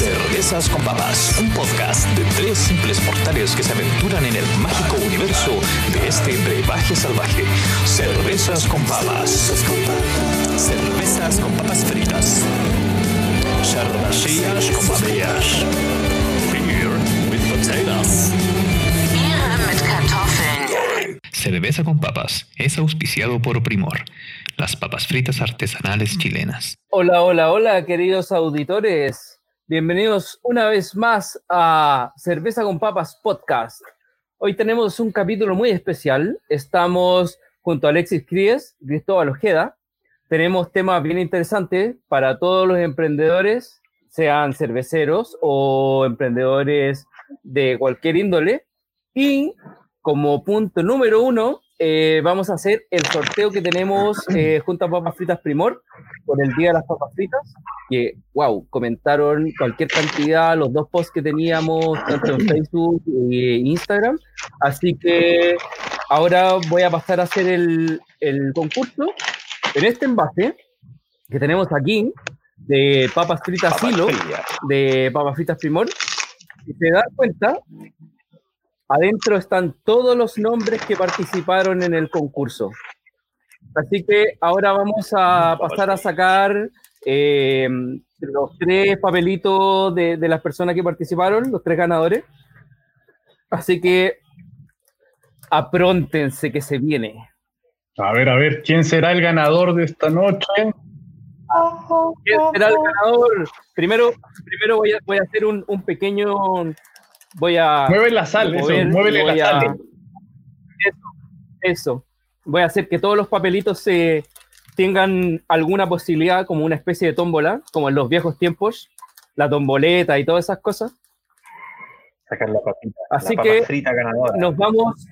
Cervezas con Papas, un podcast de tres simples mortales que se aventuran en el mágico universo de este brebaje salvaje. Cervezas con Papas. Cervezas con papas fritas. Cervecillas con papas. Beer with potatoes. Cerveza con Papas es auspiciado por Primor, las papas fritas artesanales chilenas. Hola, hola, hola, queridos auditores. Bienvenidos una vez más a Cerveza con Papas Podcast. Hoy tenemos un capítulo muy especial. Estamos junto a Alexis Cries, Cristóbal Ojeda. Tenemos temas bien interesantes para todos los emprendedores, sean cerveceros o emprendedores de cualquier índole. Y como punto número uno, eh, vamos a hacer el sorteo que tenemos eh, junto a Papas Fritas Primor por el Día de las Papas Fritas. Que, wow, comentaron cualquier cantidad los dos posts que teníamos, tanto en Facebook e Instagram. Así que ahora voy a pasar a hacer el, el concurso. En este envase que tenemos aquí, de Papas Fritas Silo, de Papas Fritas Primor, si se dan cuenta, Adentro están todos los nombres que participaron en el concurso. Así que ahora vamos a pasar a sacar eh, los tres papelitos de, de, las personas que participaron, los tres ganadores. Así que apróntense que se viene. A ver, a ver, ¿quién será el ganador de esta noche? ¿Quién será el ganador? Primero, primero voy, a, voy a hacer un, un pequeño voy a. Mueve la sal, eso, muévele la a, sal. Eso, eso. Voy a hacer que todos los papelitos se tengan alguna posibilidad, como una especie de tómbola, como en los viejos tiempos, la tomboleta y todas esas cosas. Sacar la papita. Así la que frita ganadora. nos vamos,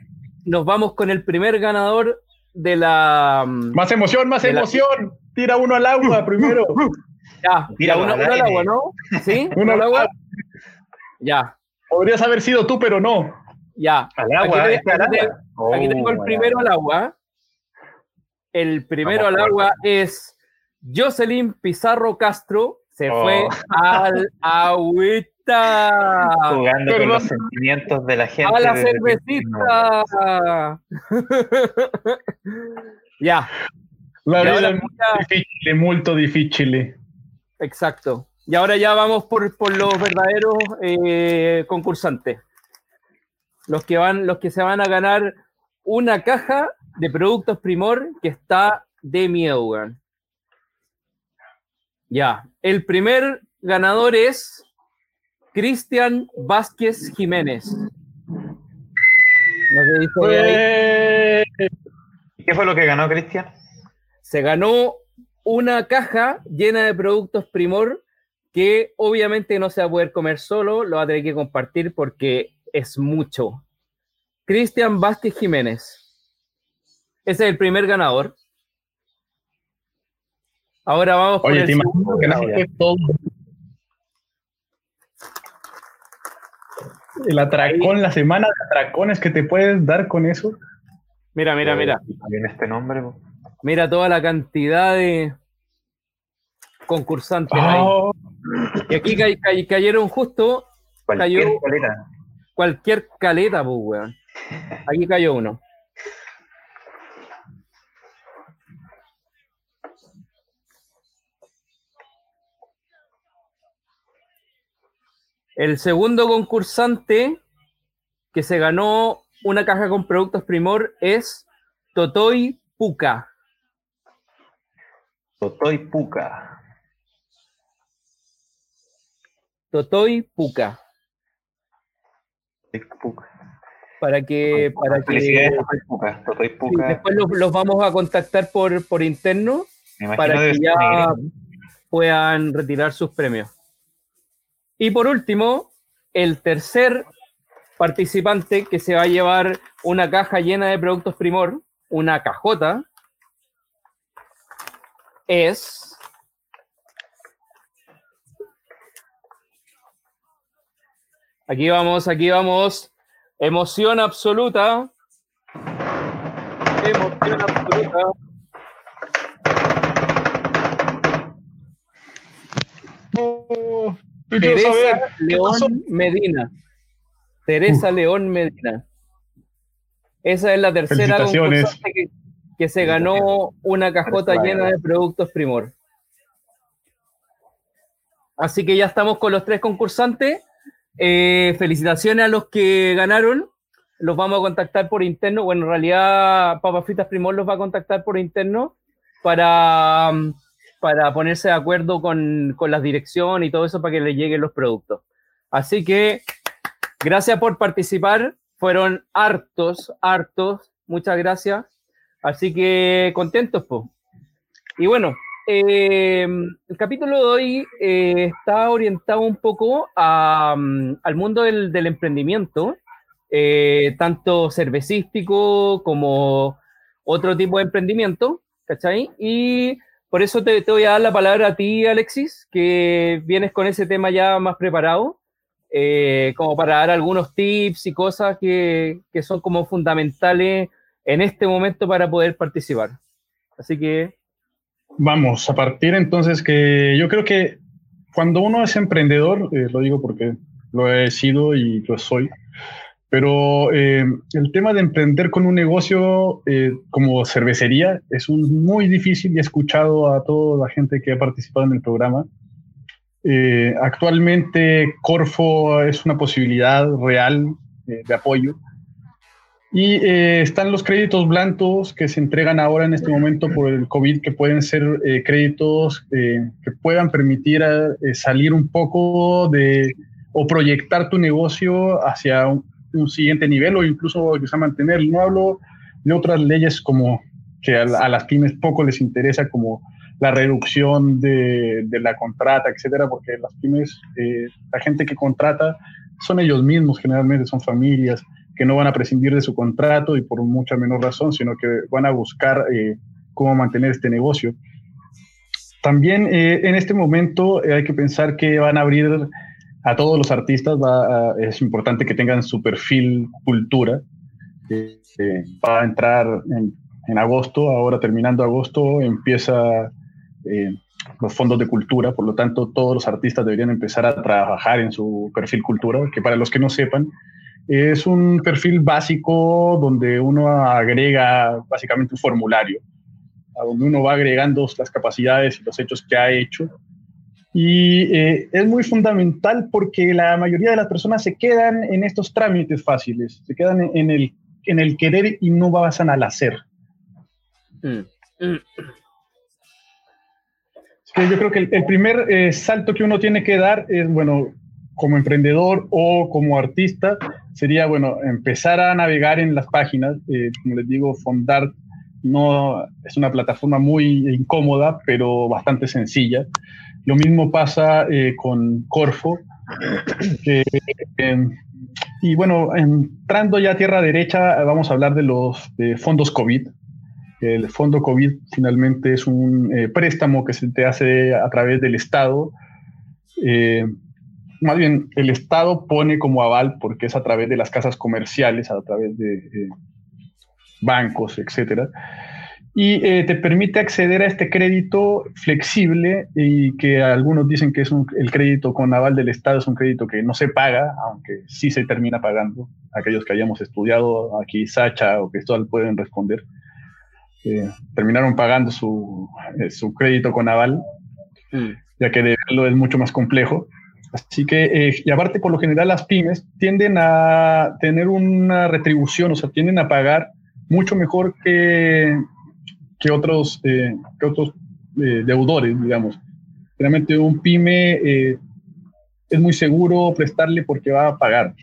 nos vamos con el primer ganador de la. Más emoción, más emoción. La... Tira uno al agua primero. Ya, tira uno, uno al agua, ¿no? ¿Sí? Uno al agua. Ya. Podrías haber sido tú, pero no. Ya. Al agua. Aquí, este al aquí, agua. Oh, aquí tengo el primero al agua. El primero Vamos, al agua es Jocelyn Pizarro Castro. Se Oh. fue al agüita. Jugando Perdón. con los sentimientos de la gente. A la cervecita. ya, La vida es muy difícil, muy difícil. exacto. Y ahora ya vamos por, por los verdaderos eh, concursantes. Los que, van, los que se van a ganar una caja de productos Primor que está de miedo, weón. Ya, el primer ganador es Cristian Vázquez Jiménez. No se. Eh, ¿Qué fue lo que ganó Cristian? se ganó una caja llena de productos Primor que obviamente no se va a poder comer solo, lo va a tener que compartir porque es mucho. Cristian Vázquez Jiménez. Ese es el primer ganador. Ahora vamos por Oye, el te segundo ganador. El atracón, la semana de atracones que te puedes dar con eso. Mira, mira, mira. En este nombre. Mira toda la cantidad de concursantes ahí. Y aquí ca- ca- cayeron justo Cualquier Cayó- caleta. cualquier caleta, pues, weón. Aquí cayó uno. El segundo concursante que se ganó una caja con productos Primor es Totoy Puca. Totoy Puca. Totoy Puca. Para que, para que Felicidades, Totoy Puca. Totoy sí, Puca. después los, los vamos a contactar por, por interno para que ya puedan retirar sus premios. Y por último, el tercer participante que se va a llevar una caja llena de productos Primor, una cajota, es Aquí vamos, aquí vamos. Emoción absoluta. Emoción absoluta. Quiero Teresa saber. León Medina. Teresa León Medina. Esa es la tercera concursante que, que se ganó una cajota llena de productos Primor. Así que ya estamos con los tres concursantes. Eh, felicitaciones a los que ganaron. Los vamos a contactar por interno. Bueno, en realidad Papas Fritas Primor los va a contactar por interno para, mm, para ponerse de acuerdo con, con las direcciones y todo eso para que les lleguen los productos. Así que gracias por participar. Fueron hartos, hartos. Muchas gracias. Así que contentos. Y bueno, eh, el capítulo de hoy eh, está orientado un poco mm, al mundo del, del emprendimiento, eh, tanto cervecístico como otro tipo de emprendimiento, ¿cachai? Y por eso te, te voy a dar la palabra a ti, Alexis, que vienes con ese tema ya más preparado, eh, como para dar algunos tips y cosas que, que son como fundamentales en este momento para poder participar. Así que Vamos a partir entonces que yo creo que cuando uno es emprendedor, eh, lo digo porque lo he sido y lo soy, pero eh, el tema de emprender con un negocio eh, como cervecería es muy difícil y he escuchado a toda la gente que ha participado en el programa. Actualmente Corfo es una posibilidad real de apoyo. Y eh, están los créditos blancos que se entregan ahora en este momento por el COVID, que pueden ser eh, créditos eh, que puedan permitir eh, salir un poco de o proyectar tu negocio hacia un, siguiente nivel o incluso quizá mantener. No hablo de otras leyes como que a, las pymes poco les interesa, como la reducción de, de la contrata, etcétera, porque las pymes, la gente que contrata son ellos mismos, generalmente son familias que no van a prescindir de su contrato y por mucha menor razón, sino que van a buscar eh, cómo mantener este negocio. También eh, en este momento eh, hay que pensar que van a abrir a todos los artistas, va a- es importante que tengan su perfil cultura. Va a entrar en, en agosto, ahora terminando agosto empieza eh, los fondos de cultura, por lo tanto todos los artistas deberían empezar a trabajar en su perfil cultura, que para los que no sepan, es un perfil básico donde uno agrega básicamente un formulario, a donde uno va agregando las capacidades y los hechos que ha hecho. Y eh, es muy fundamental porque la mayoría de las personas se quedan en estos trámites fáciles, se quedan en, en el, en el querer y no pasan al hacer. mm, mm, yo creo que el, el primer eh, salto que uno tiene que dar es, bueno, como emprendedor o como artista, sería, bueno, empezar a navegar en las páginas. Eh, como les digo, Fondart no es una plataforma muy incómoda, pero bastante sencilla. Lo mismo pasa eh, con Corfo. eh, y bueno, entrando ya a tierra derecha, vamos a hablar de los fondos COVID. El fondo COVID finalmente es un eh, préstamo que se te hace a través del Estado. Más bien, el Estado pone como aval porque es a través de las casas comerciales, a través de eh, bancos, etcétera. Y eh, te permite acceder a este crédito flexible y que algunos dicen que es un, el crédito con aval del Estado, es un crédito que no se paga, aunque sí se termina pagando. Aquellos que hayamos estudiado aquí, Sacha o Cristóbal pueden responder. Eh, terminaron pagando su, eh, su crédito con aval, mm. ya que deberlo es mucho más complejo. Así que, eh, y aparte, por lo general, las pymes tienden a tener una retribución, o sea, tienden a pagar mucho mejor que, que otros, eh, que otros eh, deudores, digamos. Realmente un pyme es muy seguro prestarle porque va a pagar.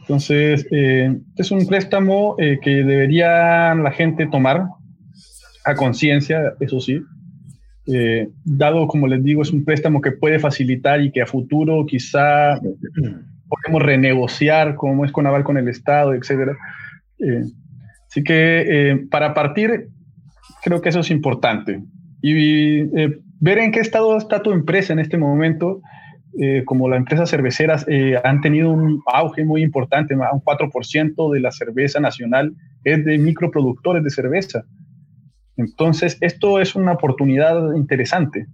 Entonces, es un préstamo que debería la gente tomar a conciencia, eso sí. Eh, dado, como les digo, es un préstamo que puede facilitar y que a futuro quizá podemos renegociar, como es con aval con el Estado, etcétera. Eh, así que eh, para partir, creo que eso es importante. Y eh, ver en qué estado está tu empresa en este momento, como las empresas cerveceras han tenido un auge muy importante, un 4% de la cerveza nacional es de microproductores de cerveza. Entonces, esto es una oportunidad interesante.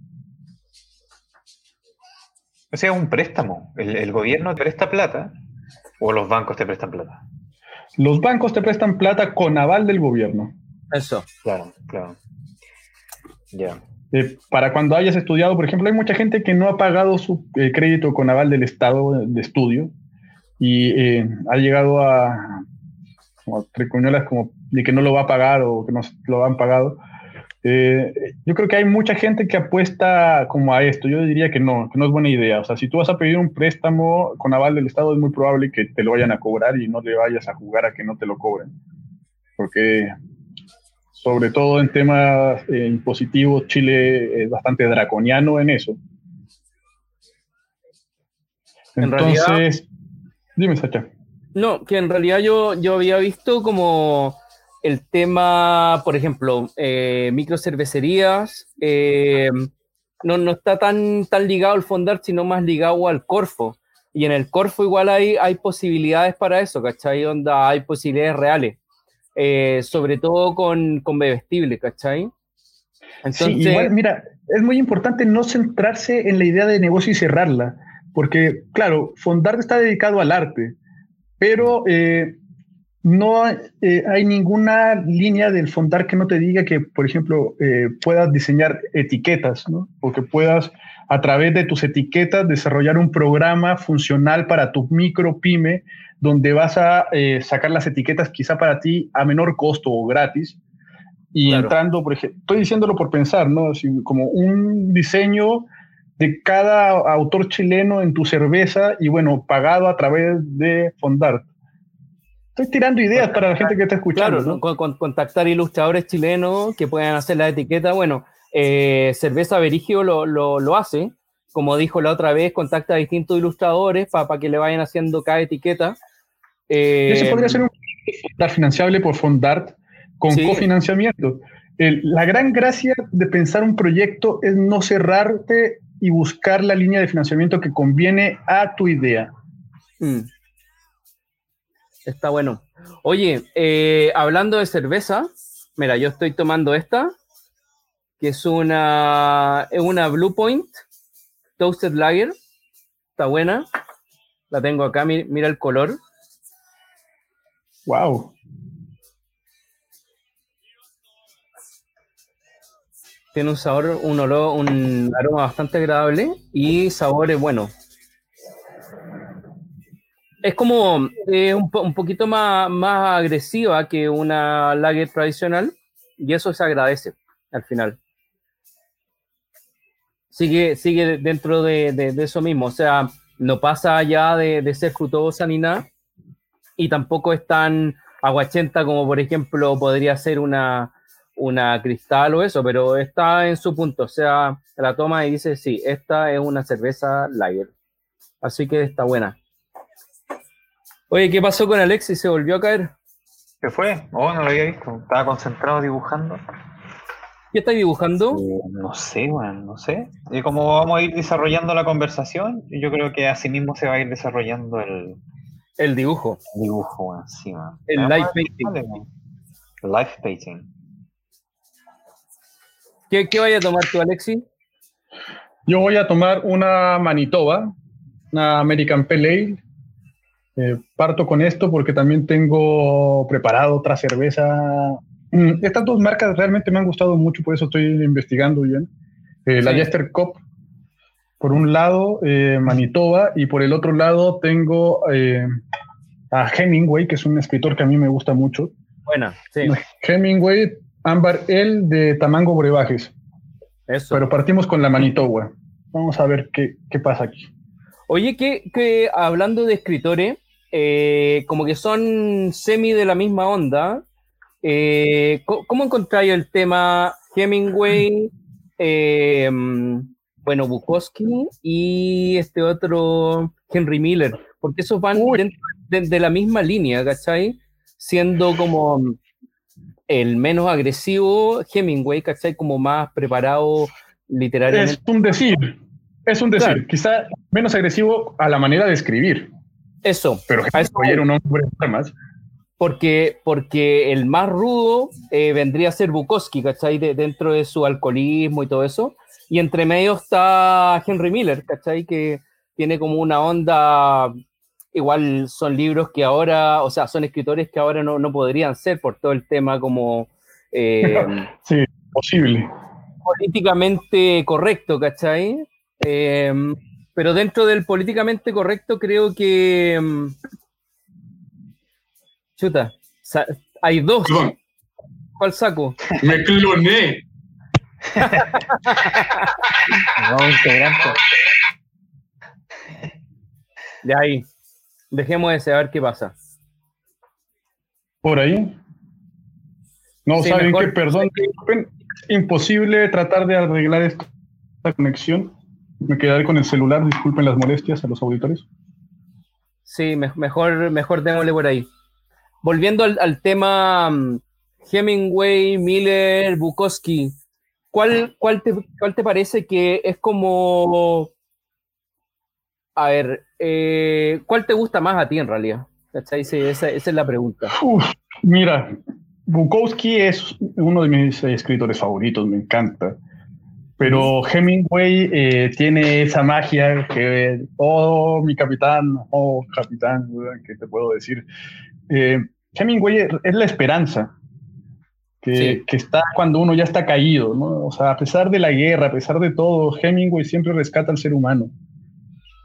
O sea, un préstamo. El, el gobierno te presta plata o los bancos te prestan plata. Los bancos te prestan plata con aval del gobierno. Eso. Claro, claro. Ya. Eh, para cuando hayas estudiado, por ejemplo, hay mucha gente que no ha pagado su eh, crédito con aval del Estado de estudio y eh, ha llegado a, como, tricuñuelas como de que no lo va a pagar o que no lo han pagado. Eh, yo creo que hay mucha gente que apuesta como a esto. Yo diría que no, que no es buena idea. O sea, si tú vas a pedir un préstamo con aval del Estado, es muy probable que te lo vayan a cobrar y no le vayas a jugar a que no te lo cobren. Porque, sobre todo en temas eh, impositivos, Chile es bastante draconiano en eso. En Entonces, realidad- dime, Sacha. No, que en realidad yo, yo había visto como el tema, por ejemplo, eh, microcervecerías, eh, no, no está tan, tan ligado al Fondar, sino más ligado al Corfo. Y en el Corfo igual hay, hay posibilidades para eso, ¿cachai? Onda, hay posibilidades reales. Eh, sobre todo con, con bebestible, ¿cachai? Entonces, sí, igual, mira, es muy importante no centrarse en la idea de negocio y cerrarla, porque, claro, Fondart está dedicado al arte, pero eh, no eh, hay ninguna línea del Fondart que no te diga que, por ejemplo, eh, puedas diseñar etiquetas, ¿no? O que puedas, a través de tus etiquetas, desarrollar un programa funcional para tu micro pyme, donde vas a eh, sacar las etiquetas quizá para ti a menor costo o gratis, y Claro. entrando, por ejemplo, estoy diciéndolo por pensar, ¿no? Así como un diseño de cada autor chileno en tu cerveza y bueno, pagado a través de Fondart. Estoy tirando ideas para la gente que está escuchando. Claro, ¿no? ¿no? Con- con- contactar ilustradores chilenos que puedan hacer la etiqueta. Bueno, eh, Cerveza Verigio lo, lo, lo hace. Como dijo la otra vez, contacta a distintos ilustradores para que le vayan haciendo cada etiqueta. Eh, Ese podría ser un financiable por Fondart con Sí. cofinanciamiento. El- la gran gracia de pensar un proyecto es no cerrarte y buscar la línea de financiamiento que conviene a tu idea. mm. Está bueno. Oye, eh, hablando de cerveza, mira, yo estoy tomando esta, que es una, es una Blue Point Toasted Lager. Está buena. La tengo acá, mi- mira el color. Wow. Tiene un sabor, un olor, un aroma bastante agradable y sabores buenos. Es como eh, un, po- un poquito más, más agresiva que una lager tradicional y eso se agradece al final. Sigue, sigue dentro de, de- de eso mismo, o sea, no pasa ya de, de ser frutosa ni nada y tampoco es tan aguachenta como por ejemplo podría ser una, una cristal o eso, pero está en su punto. O sea, la toma y dice, sí, esta es una cerveza lager. Así que está buena. Oye, ¿qué pasó con Alexis? ¿Se volvió a caer? ¿Qué fue? Oh, no lo había visto. Estaba concentrado dibujando. ¿Qué estáis dibujando? Eh, no sé, bueno, no sé. Y como vamos a ir desarrollando la conversación, yo creo que así mismo se va a ir desarrollando el El dibujo. dibujo, weón, encima. El Ah, live painting. vale. Live painting. ¿Qué, qué vaya a tomar tú, Alexis? Yo voy a tomar una Manitoba, una American Pale Ale. Eh, parto con esto porque también tengo preparado otra cerveza. Mm, Estas dos marcas realmente me han gustado mucho, por eso estoy investigando bien. Eh, La. Jester Cup, por un lado, eh, Manitoba, y por el otro lado tengo a Hemingway, que es un escritor que a mí me gusta mucho. Buena, sí, Hemingway, Ámbar El de Tamango Brebajes. eso. Pero partimos con la Manitoba. Vamos a ver qué, qué pasa aquí. Oye, que, que hablando de escritores, eh, como que son semi de la misma onda, eh, ¿cómo encontráis el tema Hemingway, eh, bueno, Bukowski y este otro Henry Miller? Porque esos van Uy. dentro de, de la misma línea, ¿cachai? Siendo como el menos agresivo Hemingway, ¿cachai? Como más preparado literariamente. Es un decir, es un decir, Claro. quizá menos agresivo a la manera de escribir, Eso, pero eso Hemingway era un hombre de armas. porque, porque el más rudo eh, vendría a ser Bukowski, ¿cachai? De- dentro de su alcoholismo y todo eso. Y entre medio está Henry Miller, ¿cachai? Que, tiene como una onda, igual son libros que ahora, o sea, son escritores que ahora no, no podrían ser por todo el tema como... eh, Sí, posible. políticamente correcto, ¿cachai? Eh, pero dentro del políticamente correcto creo que... mm, Chuta, hay dos. ¿Cuál saco? me cloné. Nuevo integrante. De ahí. Dejemos ese, a ver qué pasa. Por ahí. No, Sí, ¿saben qué? Perdón. Imposible tratar de arreglar esta conexión. Me quedaré con el celular, disculpen las molestias a los auditores. Sí, me- mejor, mejor démosle por ahí. Volviendo al, al tema mm, Hemingway, Miller, Bukowski, ¿cuál, cuál, te, cuál te parece que es como... A ver, eh, ¿cuál te gusta más a ti en realidad? Sí, esa, esa es la pregunta. Uf, mira, Bukowski es uno de mis escritores favoritos, me encanta. Pero Hemingway eh, tiene esa magia que, oh, mi capitán, oh, capitán, ¿qué te puedo decir? Eh, Hemingway es, es la esperanza que, Sí. que está cuando uno ya está caído, ¿no? O sea, a pesar de la guerra, a pesar de todo, Hemingway siempre rescata al ser humano.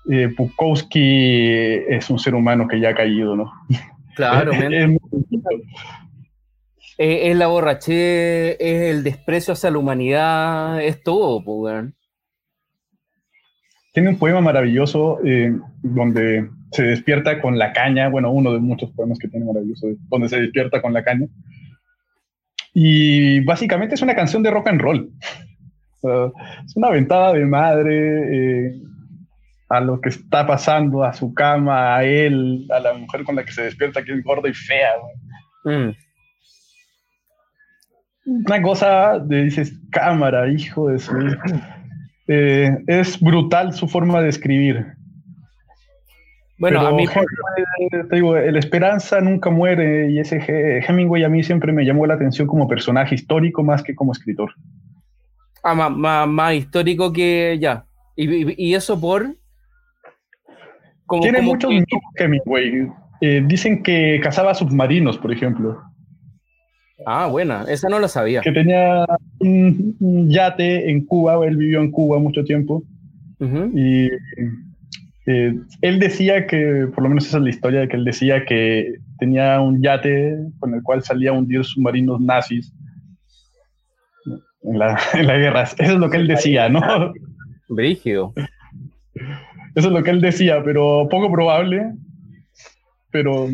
Eh, Bukowski es un ser humano que ya ha caído, ¿no? Claro, men. Es muy bonito. Eh, es la borrachez, es el desprecio hacia la humanidad, es todo, pues. Tiene un poema maravilloso eh, donde se despierta con la caña, bueno, uno de muchos poemas que tiene maravilloso, donde se despierta con la caña. Y básicamente es una canción de rock and roll. Es una ventada de madre eh, a lo que está pasando, a su cama, a él, a la mujer con la que se despierta, que es gorda y fea. Mm. Una cosa de dices, cámara, hijo de su... Eh, es brutal su forma de escribir. Bueno, Pero a mí, Hemingway, te digo, el esperanza nunca muere y ese He- Hemingway a mí siempre me llamó la atención como personaje histórico más que como escritor. ah, más, más- más histórico que ya. Y, y- y eso por... Como, Tiene como muchos que- Hemingway. Eh, dicen que cazaba submarinos, por ejemplo, Ah, buena, esa no la sabía. que tenía un, yate en Cuba, él vivió en Cuba mucho tiempo Ujú. y eh, él decía que, por lo menos esa es la historia, de que él decía que tenía un yate con el cual salía a hundir submarinos nazis en la, en la guerra. Eso es lo que él decía, ¿no? Brígido. Eso es lo que él decía, pero poco probable. Pero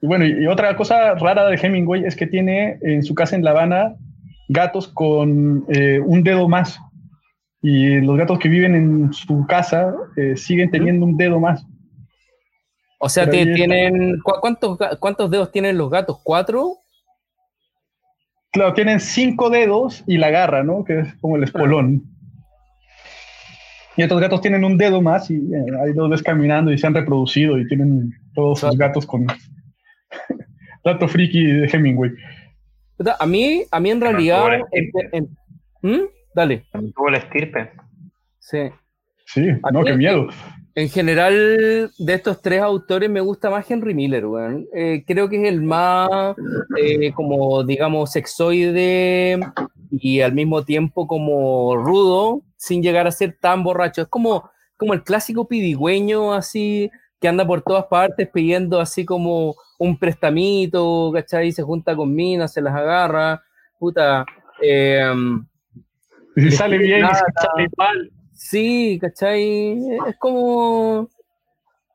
y bueno, y, y otra cosa rara de Hemingway es que tiene en su casa en La Habana gatos con eh, un dedo más. Y los gatos que viven en su casa eh, siguen teniendo un dedo más. O sea, Pero está. tienen... ¿cu- ¿cuántos, ¿Cuántos dedos tienen los gatos? ¿Cuatro? Claro, tienen cinco dedos y la garra, ¿no? Que es como el espolón. Y estos gatos tienen un dedo más y eh, ahí los ves caminando y se han reproducido y tienen todos sus gatos con dato friki de Hemingway. A mí, a mí en realidad... en- en- ¿Mm? Dale. Tuvo la estirpe. Sí. Sí, ¿A no, qué miedo. En general, de estos tres autores me gusta más Henry Miller, weón. Eh, creo que es el más, eh, como digamos, sexoide y al mismo tiempo como rudo, sin llegar a ser tan borracho. Es como, como el clásico pidigüeño, así, que anda por todas partes pidiendo así como un prestamito, ¿cachai? Se junta con minas, se las agarra, puta. eh, Y si sale bien, nada. si sale mal. Sí, ¿cachai? Es como,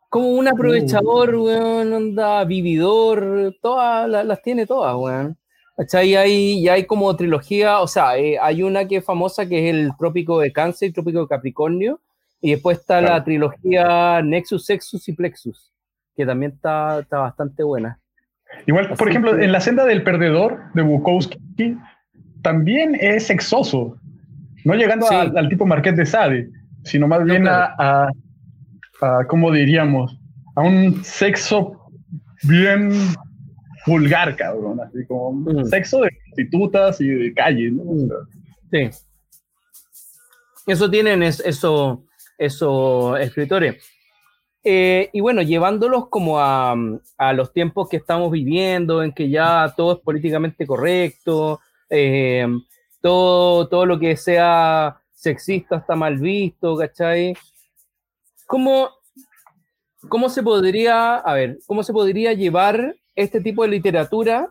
como un aprovechador, weón, onda, vividor, todas la- las tiene todas, weón. ¿Cachai? Y hay, y hay como trilogía, o sea, eh, hay una que es famosa que es el Trópico de Cáncer y Trópico de Capricornio, y después está la trilogía Nexus, Sexus y Plexus, que también está, está bastante buena. Igual, por ejemplo, que- en La senda del perdedor de Bukowski también es sexoso. No llegando Sí. a- al tipo Marqués de Sade, sino más bien claro. a, a, a, ¿cómo diríamos? A un sexo bien vulgar, cabrón. Así como un Mm. sexo de prostitutas y de calle, ¿no? O sea, Sí. Eso tienen, es, eso, esos escritores. Eh, y bueno, llevándolos como a, a, los tiempos que estamos viviendo, en que ya todo es políticamente correcto, eh, todo, todo lo que sea sexista está mal visto, ¿cachai? ¿Cómo, ¿Cómo se podría, a ver, cómo se podría llevar este tipo de literatura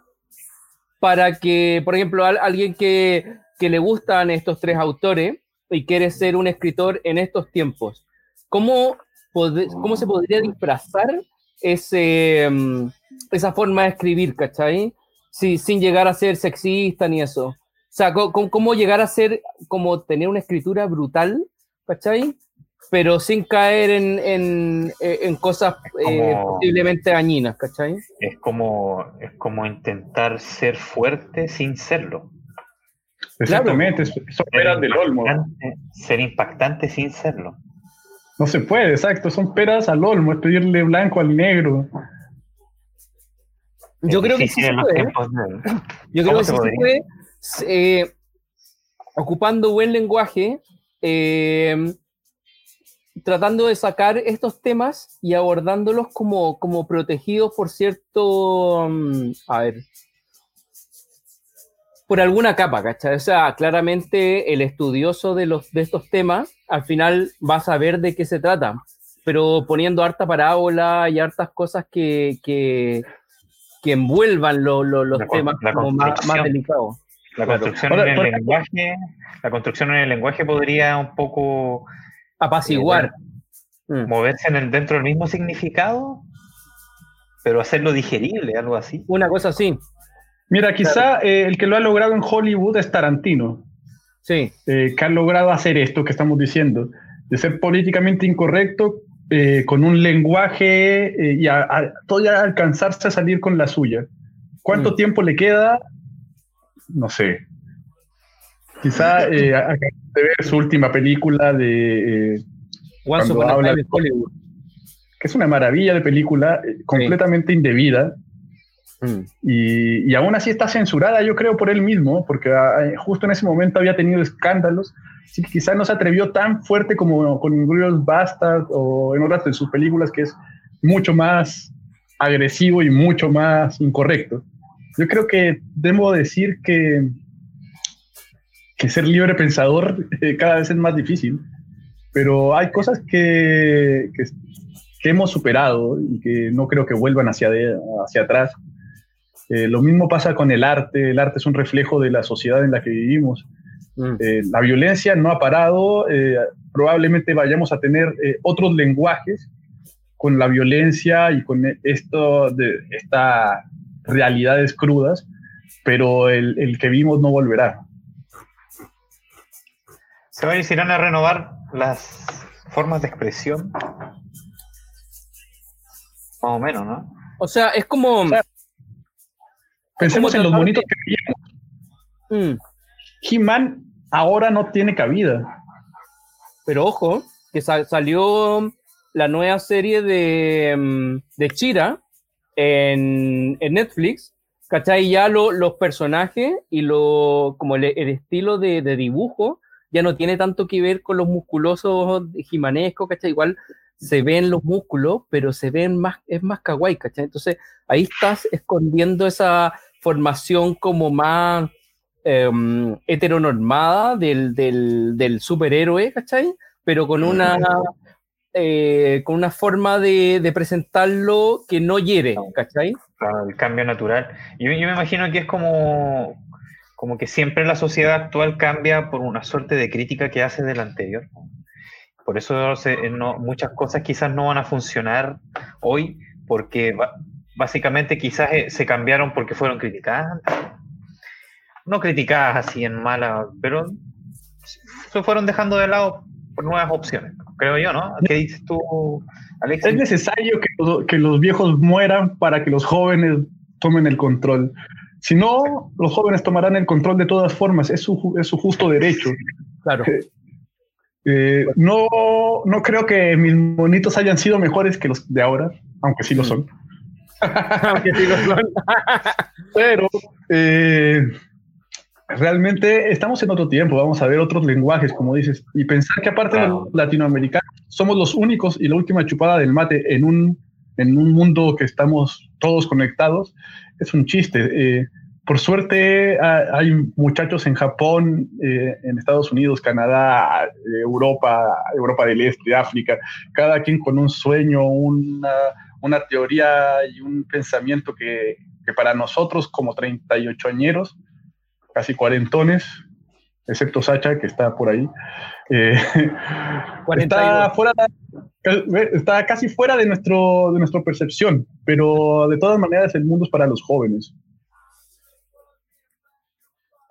para que, por ejemplo, alguien que, que le gustan estos tres autores y quiere ser un escritor en estos tiempos, ¿cómo ¿cómo se podría disfrazar ese, mm, esa forma de escribir, ¿cachai? Sí, sin llegar a ser sexista ni eso. O sea, ¿cómo, llegar a ser, como tener una escritura brutal, ¿cachai? Pero sin caer en, en, en cosas eh, posiblemente dañinas, ¿cachai? Es como, es como intentar ser fuerte sin serlo. Exactamente, eso era del olmo. Ser impactante sin serlo. No se puede, exacto. Son peras al olmo, es pedirle blanco al negro. Yo creo que sí se puede. Yo creo que sí se puede. Eh, ocupando buen lenguaje, eh, tratando de sacar estos temas y abordándolos como, como protegidos por cierto, mm, a ver, por alguna capa, ¿cachai? O sea, claramente el estudioso de, los, de estos temas al final va a saber de qué se trata, pero poniendo harta parábola y hartas cosas que, que, que envuelvan los temas como más, delicados. La construcción, en el lenguaje, la construcción en el lenguaje podría un poco apaciguar. Eh, mm. moverse en el, dentro del mismo significado, pero hacerlo digerible, algo así. Una cosa así. Mira, quizá eh, el que lo ha logrado en Hollywood es Tarantino. Sí. Eh, que ha logrado hacer esto que estamos diciendo, de ser políticamente incorrecto eh, con un lenguaje eh, y a, todavía alcanzarse a salir con la suya. ¿Cuánto mm. tiempo le queda? No sé. Quizá de ver su última película de cuando habla de Hollywood, que es una maravilla de película completamente indebida Mm. Y, aún así está censurada, yo creo, por él mismo, porque ah, eh, justo en ese momento había tenido escándalos, así que quizás no se atrevió tan fuerte como con Inglourious Bastard o en otras de sus películas, que es mucho más agresivo y mucho más incorrecto. Yo creo que debo decir que, que ser libre pensador eh, cada vez es más difícil, pero hay cosas que, que, que, hemos superado y que no creo que vuelvan hacia, de, hacia atrás eh, lo mismo pasa con el arte, el arte es un reflejo de la sociedad en la que vivimos. Mm. Eh, la violencia no ha parado, eh, probablemente vayamos a tener otros lenguajes con la violencia y con esto de estas realidades crudas, pero el, el, que vimos no volverá. ¿Se van a irán a renovar las formas de expresión? Más o menos, ¿no? O sea, es como... Pensemos en los que veíamos. Mm. He-Man ahora no tiene cabida. Pero ojo, que salió la nueva serie de, mm, de Chira en, Netflix, ¿cachai? Ya los personajes y lo, como el, estilo de, dibujo ya no tiene tanto que ver con los musculosos jimanescos, ¿cachai? Igual se ven los músculos, pero se ven más, es más kawaii, ¿cachai? Entonces ahí estás escondiendo esa, formación como más em, heteronormada del, del, superhéroe, ¿cachai? Pero con una, eh, con una forma de, presentarlo que no hiere, ¿cachai? el cambio natural. Yo, yo, me imagino que es como, como que siempre la sociedad actual cambia por una suerte de crítica que hace del anterior. Por eso muchas cosas quizás no van a funcionar hoy, porque básicamente quizás eh, se cambiaron porque fueron criticadas. No criticadas así en mala, pero se fueron dejando de lado por nuevas opciones, creo yo, ¿no? ¿Qué dices tú, Alex? Es necesario que, que los viejos mueran para que los jóvenes tomen el control. Si no, los jóvenes tomarán el control de todas formas, es su, es su justo derecho. Claro. Eh, no, no creo que mis monitos hayan sido mejores que los de ahora, aunque sí lo mm. son. Pero eh, realmente estamos en otro tiempo, vamos a ver otros lenguajes, como dices, y pensar que aparte de los latinoamericanos, somos los únicos y la última chupada del mate en un, en un mundo que estamos todos conectados, es un chiste. Eh, por suerte hay muchachos en Japón, eh, en Estados Unidos, Canadá, Europa, Europa del Este, África, cada quien con un sueño, una, una teoría y un pensamiento que, que para nosotros como 38 añeros, casi cuarentones, excepto Sacha que está por ahí, eh, está, fuera, está casi fuera de, nuestro, de nuestra percepción, pero de todas maneras el mundo es para los jóvenes.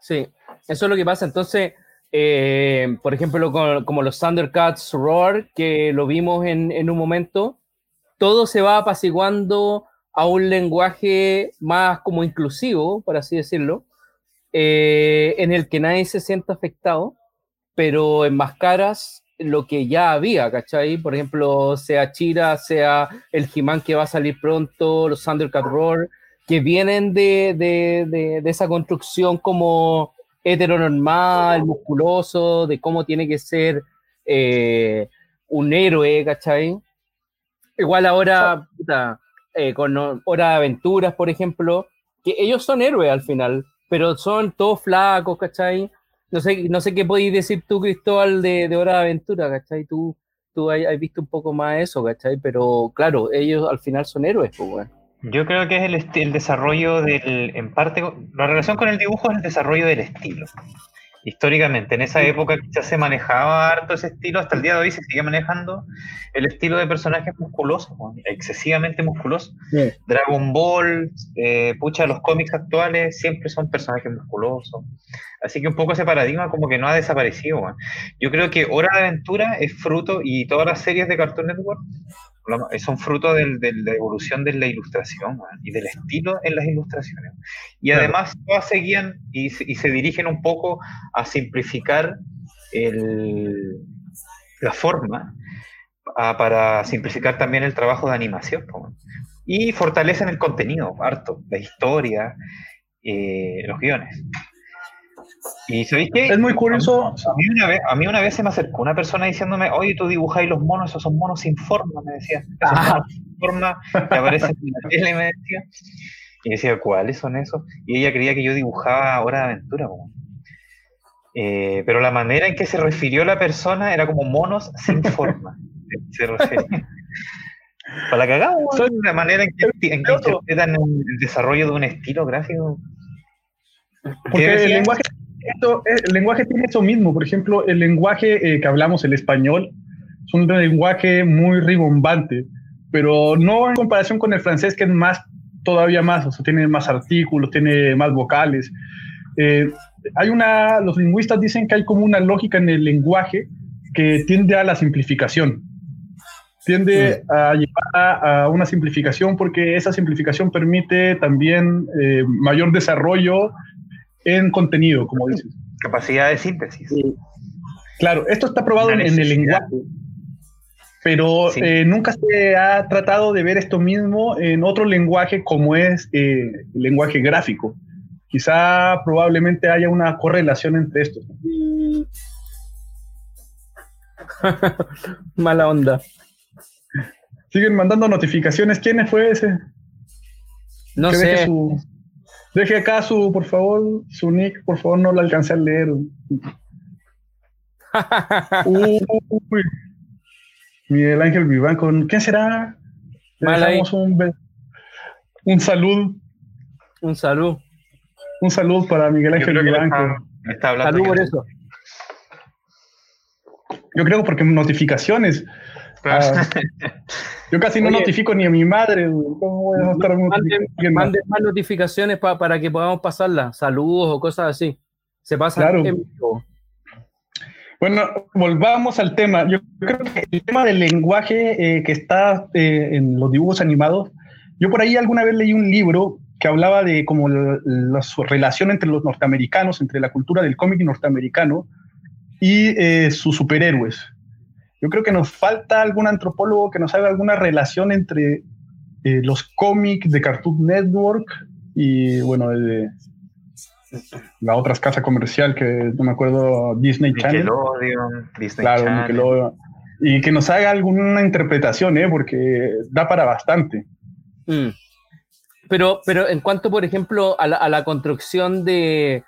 Sí, eso es lo que pasa. Entonces, eh, por ejemplo, como, los Thundercats Roar, que lo vimos en, un momento, todo se va apaciguando a un lenguaje más como inclusivo, por así decirlo, eh, en el que nadie se sienta afectado, pero en más caras lo que ya había, ¿cachai? Por ejemplo, sea Chira, sea el He-Man que va a salir pronto, los Thundercat Roar, que vienen de, de, de, esa construcción como heteronormal, musculoso, de cómo tiene que ser eh, un héroe, ¿cachai? Igual ahora, eh, con Hora de Aventuras, por ejemplo, que ellos son héroes al final, pero son todos flacos, ¿cachai? No sé, no sé qué podéis decir tú, Cristóbal, de, de Hora de Aventura, ¿cachai? Tú, tú has, visto un poco más eso, ¿cachai? Pero claro, ellos al final son héroes, pues, bueno. Yo creo que es el, el, desarrollo del, en parte, la relación con el dibujo es el desarrollo del estilo. Históricamente, en esa época quizás se manejaba harto ese estilo, hasta el día de hoy se sigue manejando el estilo de personajes musculosos, excesivamente musculosos. Dragon Ball, eh, pucha, los cómics actuales siempre son personajes musculosos. Así que un poco ese paradigma como que no ha desaparecido. Yo creo que Hora de Aventura es fruto, y todas las series de Cartoon Network son fruto de la evolución de la ilustración y del estilo en las ilustraciones. Y además todas seguían y, se dirigen un poco a simplificar la forma para simplificar también el trabajo de animación. y fortalecen el contenido, harto, la historia, eh, los guiones. Y ¿sabéis qué? Es muy curioso. A mí, una vez, a mí una vez se me acercó una persona diciéndome, oye, tú dibujáis los monos, esos son monos sin forma, me decía. Esos ah. monos sin forma que aparecen en la tele, me decía. Y decía, ¿cuáles son esos? Y ella creía que yo dibujaba Hora de Aventura. Eh, pero la manera en que se refirió la persona era como monos sin forma. se refería. Para la cagada, la manera en que, en que interpretan el desarrollo de un estilo gráfico. Porque el lenguaje eh, el lenguaje tiene eso mismo. Por ejemplo, el lenguaje eh, que hablamos, el español, es un lenguaje muy ribombante, pero no en comparación con el francés, que es más, todavía más, o sea, tiene más artículos, tiene más vocales. Eh, hay una, los lingüistas dicen que hay como una lógica en el lenguaje que tiende a la simplificación. Tiende mm. a llevar a, una simplificación porque esa simplificación permite también mayor desarrollo en contenido, como dices. Capacidad de síntesis. Claro, esto está probado en, el lenguaje, pero eh, nunca se ha tratado de ver esto mismo en otro lenguaje como es eh, el lenguaje gráfico. Quizá probablemente haya una correlación entre estos. Mala onda. Siguen mandando notificaciones. ¿Quién fue ese? No sé. Deje acá su, por favor, su nick, por favor, no lo alcancé a leer. Uy, Miguel Ángel Viván, ¿con quién será? Le un, un salud. Un salud. Un salud para Miguel Ángel Viván. Está, hablando salud por eso. Yo creo porque notificaciones. Ah, yo casi no notifico ni a mi madre. ¿Cómo voy a estar manden, más notificaciones para que podamos pasarlas, saludos o cosas así. Se pasa claro. Bueno, volvamos al tema. Yo creo que el tema del lenguaje eh, que está eh, en los dibujos animados, yo por ahí alguna vez leí un libro que hablaba de como la, la relación entre los norteamericanos, entre la cultura del cómic norteamericano y eh, sus superhéroes. Yo creo que nos falta algún antropólogo que nos haga alguna relación entre eh, los cómics de Cartoon Network y, bueno, de, la otra casa comercial que no me acuerdo, Disney Channel. Nickelodeon, Disney Claro, Channel. Nickelodeon. Y que nos haga alguna interpretación, ¿eh? porque da para bastante. Mm. Pero, pero en cuanto, por ejemplo, a la, construcción de,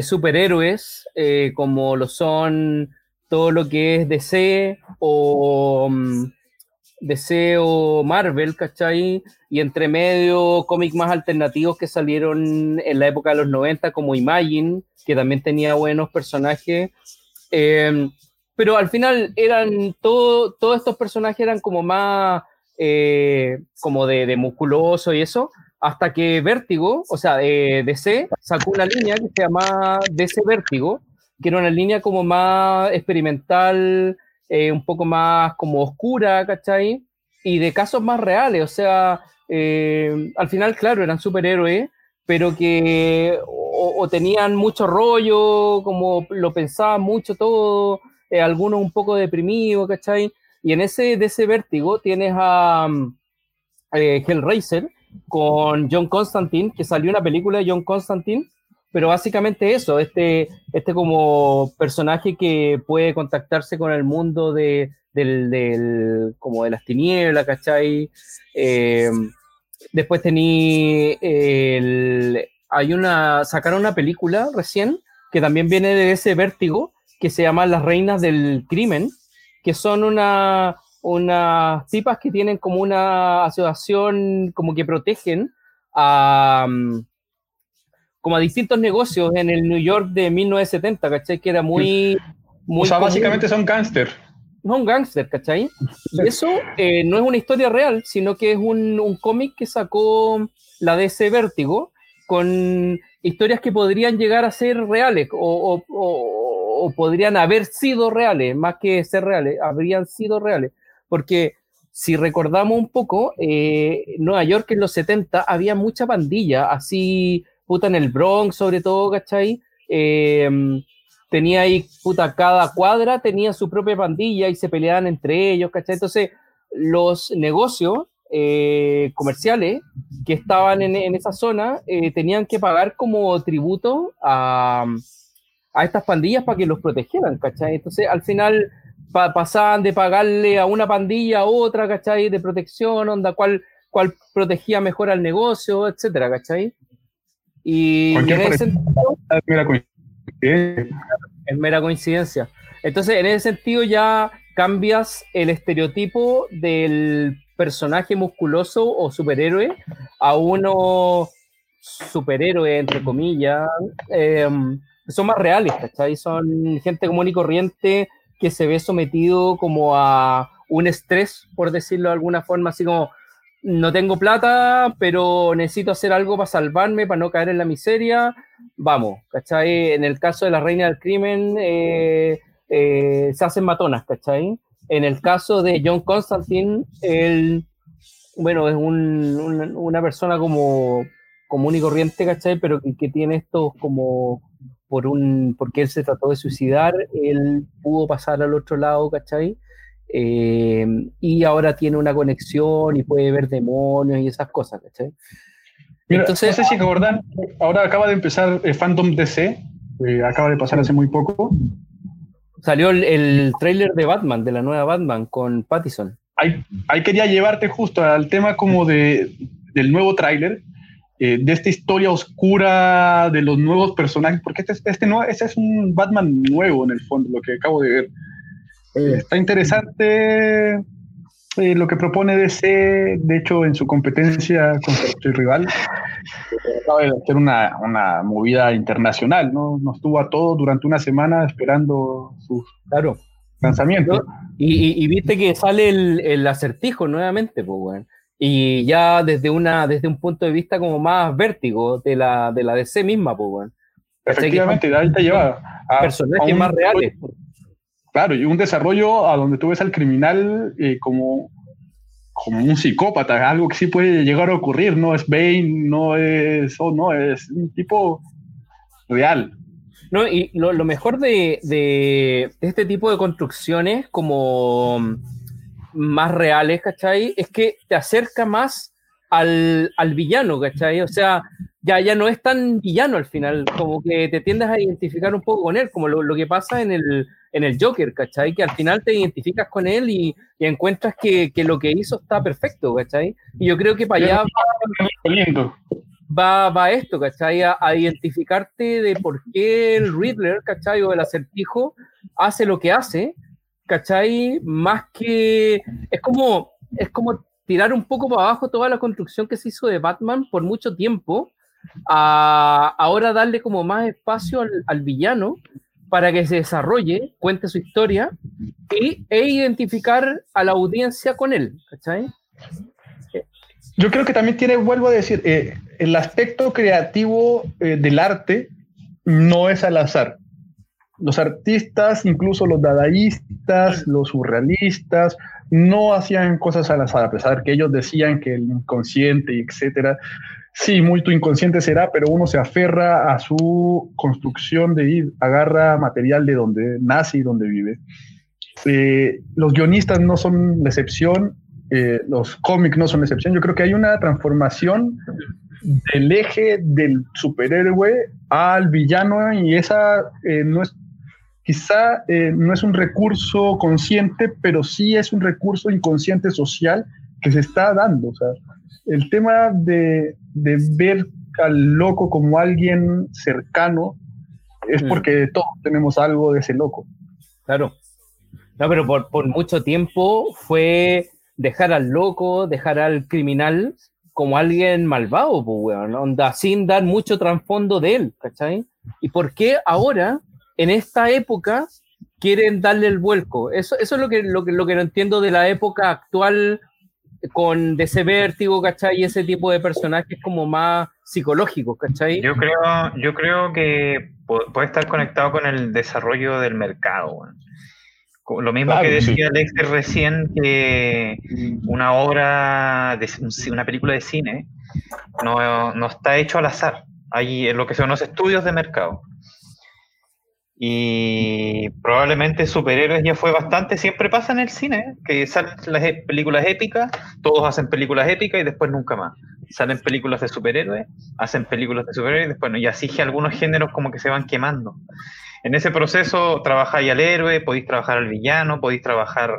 superhéroes, eh, como lo son todo lo que es DC o mm, DC o Marvel, ¿cachai? Y entre medio cómics más alternativos que salieron en la época de los 90, como Imagine, que también tenía buenos personajes. Eh, pero al final eran todo, todos estos personajes eran como más eh, como de musculoso y eso, hasta que Vértigo, o sea, eh, DC sacó una línea que se llama DC Vértigo, que era una línea como más experimental, eh, un poco más como oscura, ¿cachai? Y de casos más reales, o sea, eh, al final, claro, eran superhéroes, pero que o, o tenían mucho rollo, como lo pensaban mucho todo, eh, algunos un poco deprimidos, ¿cachai? Y en ese, ese vértigo tienes a um, eh, Hellraiser con John Constantine, que salió una película de John Constantine, pero básicamente eso, este, este como personaje que puede contactarse con el mundo de, del, como de las tinieblas, ¿cachai? Eh, después tení el, hay una, sacaron una película recién que también viene de ese vértigo, que se llama Las Reinas del Crimen, que son una, unas tipas que tienen como una asociación, como que protegen a, mm, como a distintos negocios en el New York de 1970, ¿cachai? Que era muy... muy o sea, común. básicamente son gángster. No un gángster, ¿cachai? Y eso eh, no es una historia real, sino que es un, un cómic que sacó la DC Vértigo con historias que podrían llegar a ser reales o, o- o- o podrían haber sido reales, más que ser reales, habrían sido reales. Porque si recordamos un poco, eh, Nueva York en los 70 había mucha pandilla, así, puta, en el Bronx sobre todo, ¿cachai? Eh, tenía ahí, puta, cada cuadra tenía su propia pandilla y se peleaban entre ellos, ¿cachai? Entonces, los negocios eh, comerciales que estaban en, en esa zona eh, tenían que pagar como tributo a, a estas pandillas para que los protegieran, ¿cachai? Entonces, al final pa- pasaban de pagarle a una pandilla a otra, ¿cachai? De protección, onda, cuál, cuál protegía mejor al negocio, etcétera, ¿cachai? Y, en ese sentido, Mira, coincidencia. es mera coincidencia. Entonces, en ese sentido ya cambias el estereotipo del personaje musculoso o superhéroe a uno superhéroe, entre comillas, eh, son más reales, ¿cachai? Son gente común y corriente que se ve sometido como a un estrés, por decirlo de alguna forma, así como, no tengo plata, pero necesito hacer algo para salvarme, para no caer en la miseria, vamos, ¿cachai? En el caso de la reina del crimen, eh, eh, se hacen matonas, ¿cachai? En el caso de John Constantine, él, bueno, es un- una, persona como común y corriente, ¿cachai? Pero que tiene estos como por un, porque él se trató de suicidar, él pudo pasar al otro lado, ¿cachai? Eh, y ahora tiene una conexión y puede ver demonios y esas cosas, ¿cachai? Mira, Entonces- no sé si recordan, ahora acaba de empezar eh, Phantom DC, eh, acaba de pasar hace muy poco. Salió el, el tráiler de Batman, de la nueva Batman, con Pattison. Ahí, ahí quería llevarte justo al tema como de, del nuevo tráiler, eh, de esta historia oscura de los nuevos personajes, porque este, es- este, no, este es un Batman nuevo en el fondo, lo que acabo de ver. Eh, está interesante eh, lo que propone DC, de hecho en su competencia contra su rival, acaba de hacer una, una movida internacional, ¿no? Nos tuvo a todos durante una semana esperando su Claro. lanzamiento. Y, y- y viste que sale el, el acertijo nuevamente, pues, weón. Y ya desde, una, desde un punto de vista como más vértigo de la, de la DC misma, pues. Que Efectivamente, ahí te lleva a, Personajes a un- más reales. Claro, y un desarrollo a donde tú ves al criminal eh, como, como un psicópata, algo que sí puede llegar a ocurrir, no es Bane, no es, oh, no, es un tipo real. No, y lo, lo mejor de, de este tipo de construcciones como más reales, ¿cachai? Es que te acerca más al, al villano, ¿cachai? O sea, ya, ya no es tan villano al final, como que te tiendes a identificar un poco con él, como lo, lo que pasa en el, en el Joker, ¿cachai? Que al final te identificas con él y, encuentras que, que, lo que hizo está perfecto, ¿cachai? Y yo creo que para allá va, va, va, esto, ¿cachai? A, a, identificarte de por qué el Riddler, ¿cachai? O el acertijo hace lo que hace, ¿cachai? Más que... Es como, es como tirar un poco para abajo toda la construcción que se hizo de Batman por mucho tiempo, a ahora darle como más espacio al, al villano para que se desarrolle, cuente su historia y, e identificar a la audiencia con él. ¿cachai? Yo creo que también tiene, vuelvo a decir, eh, el aspecto creativo eh, del arte no es al azar. Los artistas, incluso los dadaístas, los surrealistas, no hacían cosas al azar, a pesar que ellos decían que el inconsciente y etcétera. Sí, muy tu inconsciente será, pero uno se aferra a su construcción de ir, agarra material de donde nace y donde vive. Eh, los guionistas no son la excepción, eh, los cómics no son la excepción. Yo creo que hay una transformación del eje del superhéroe al villano y esa eh, no es quizá eh, no es un recurso consciente, pero sí es un recurso inconsciente social que se está dando. O sea, el tema de, de ver al loco como alguien cercano es mm. porque todos tenemos algo de ese loco. Claro. No, pero por, por mucho tiempo fue dejar al loco, dejar al criminal como alguien malvado, pues, weón, onda, sin dar mucho trasfondo de él, ¿cachai? ¿Y por qué ahora en esta época quieren darle el vuelco. Eso, eso es lo que, lo, que, lo que no entiendo de la época actual con de ese vértigo, ¿cachai? Y ese tipo de personajes como más psicológicos, ¿cachai? Yo creo, yo creo que puede estar conectado con el desarrollo del mercado. Lo mismo claro, que decía sí. Alex recién, que una obra, de, una película de cine, no, no está hecho al azar. Hay lo que son los estudios de mercado. Y probablemente superhéroes ya fue bastante, siempre pasa en el cine, que salen las e, películas épicas, todos hacen películas épicas y después nunca más. Salen películas de superhéroes, hacen películas de superhéroes y después y así que algunos géneros como que se van quemando. En ese proceso trabajáis al héroe, podéis trabajar al villano, podéis trabajar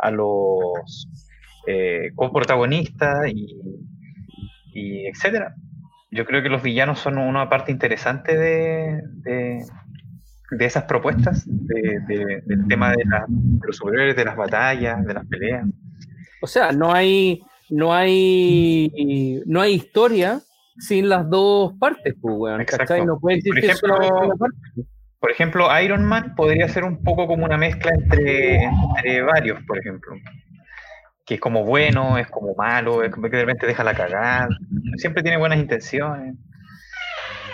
a los eh, coprotagonistas y, y etcétera. Yo creo que los villanos son una parte interesante de de esas propuestas, de, de, del tema de, la, de, los superhéroes, de las batallas, de las peleas. O sea, no hay, no hay, no hay historia sin las dos partes, pues, weón. Exacto. No puede por, ejemplo, por ejemplo, Iron Man podría ser un poco como una mezcla entre, entre varios, por ejemplo. Que es como bueno, es como malo, es como que de repente deja la cagada, siempre tiene buenas intenciones.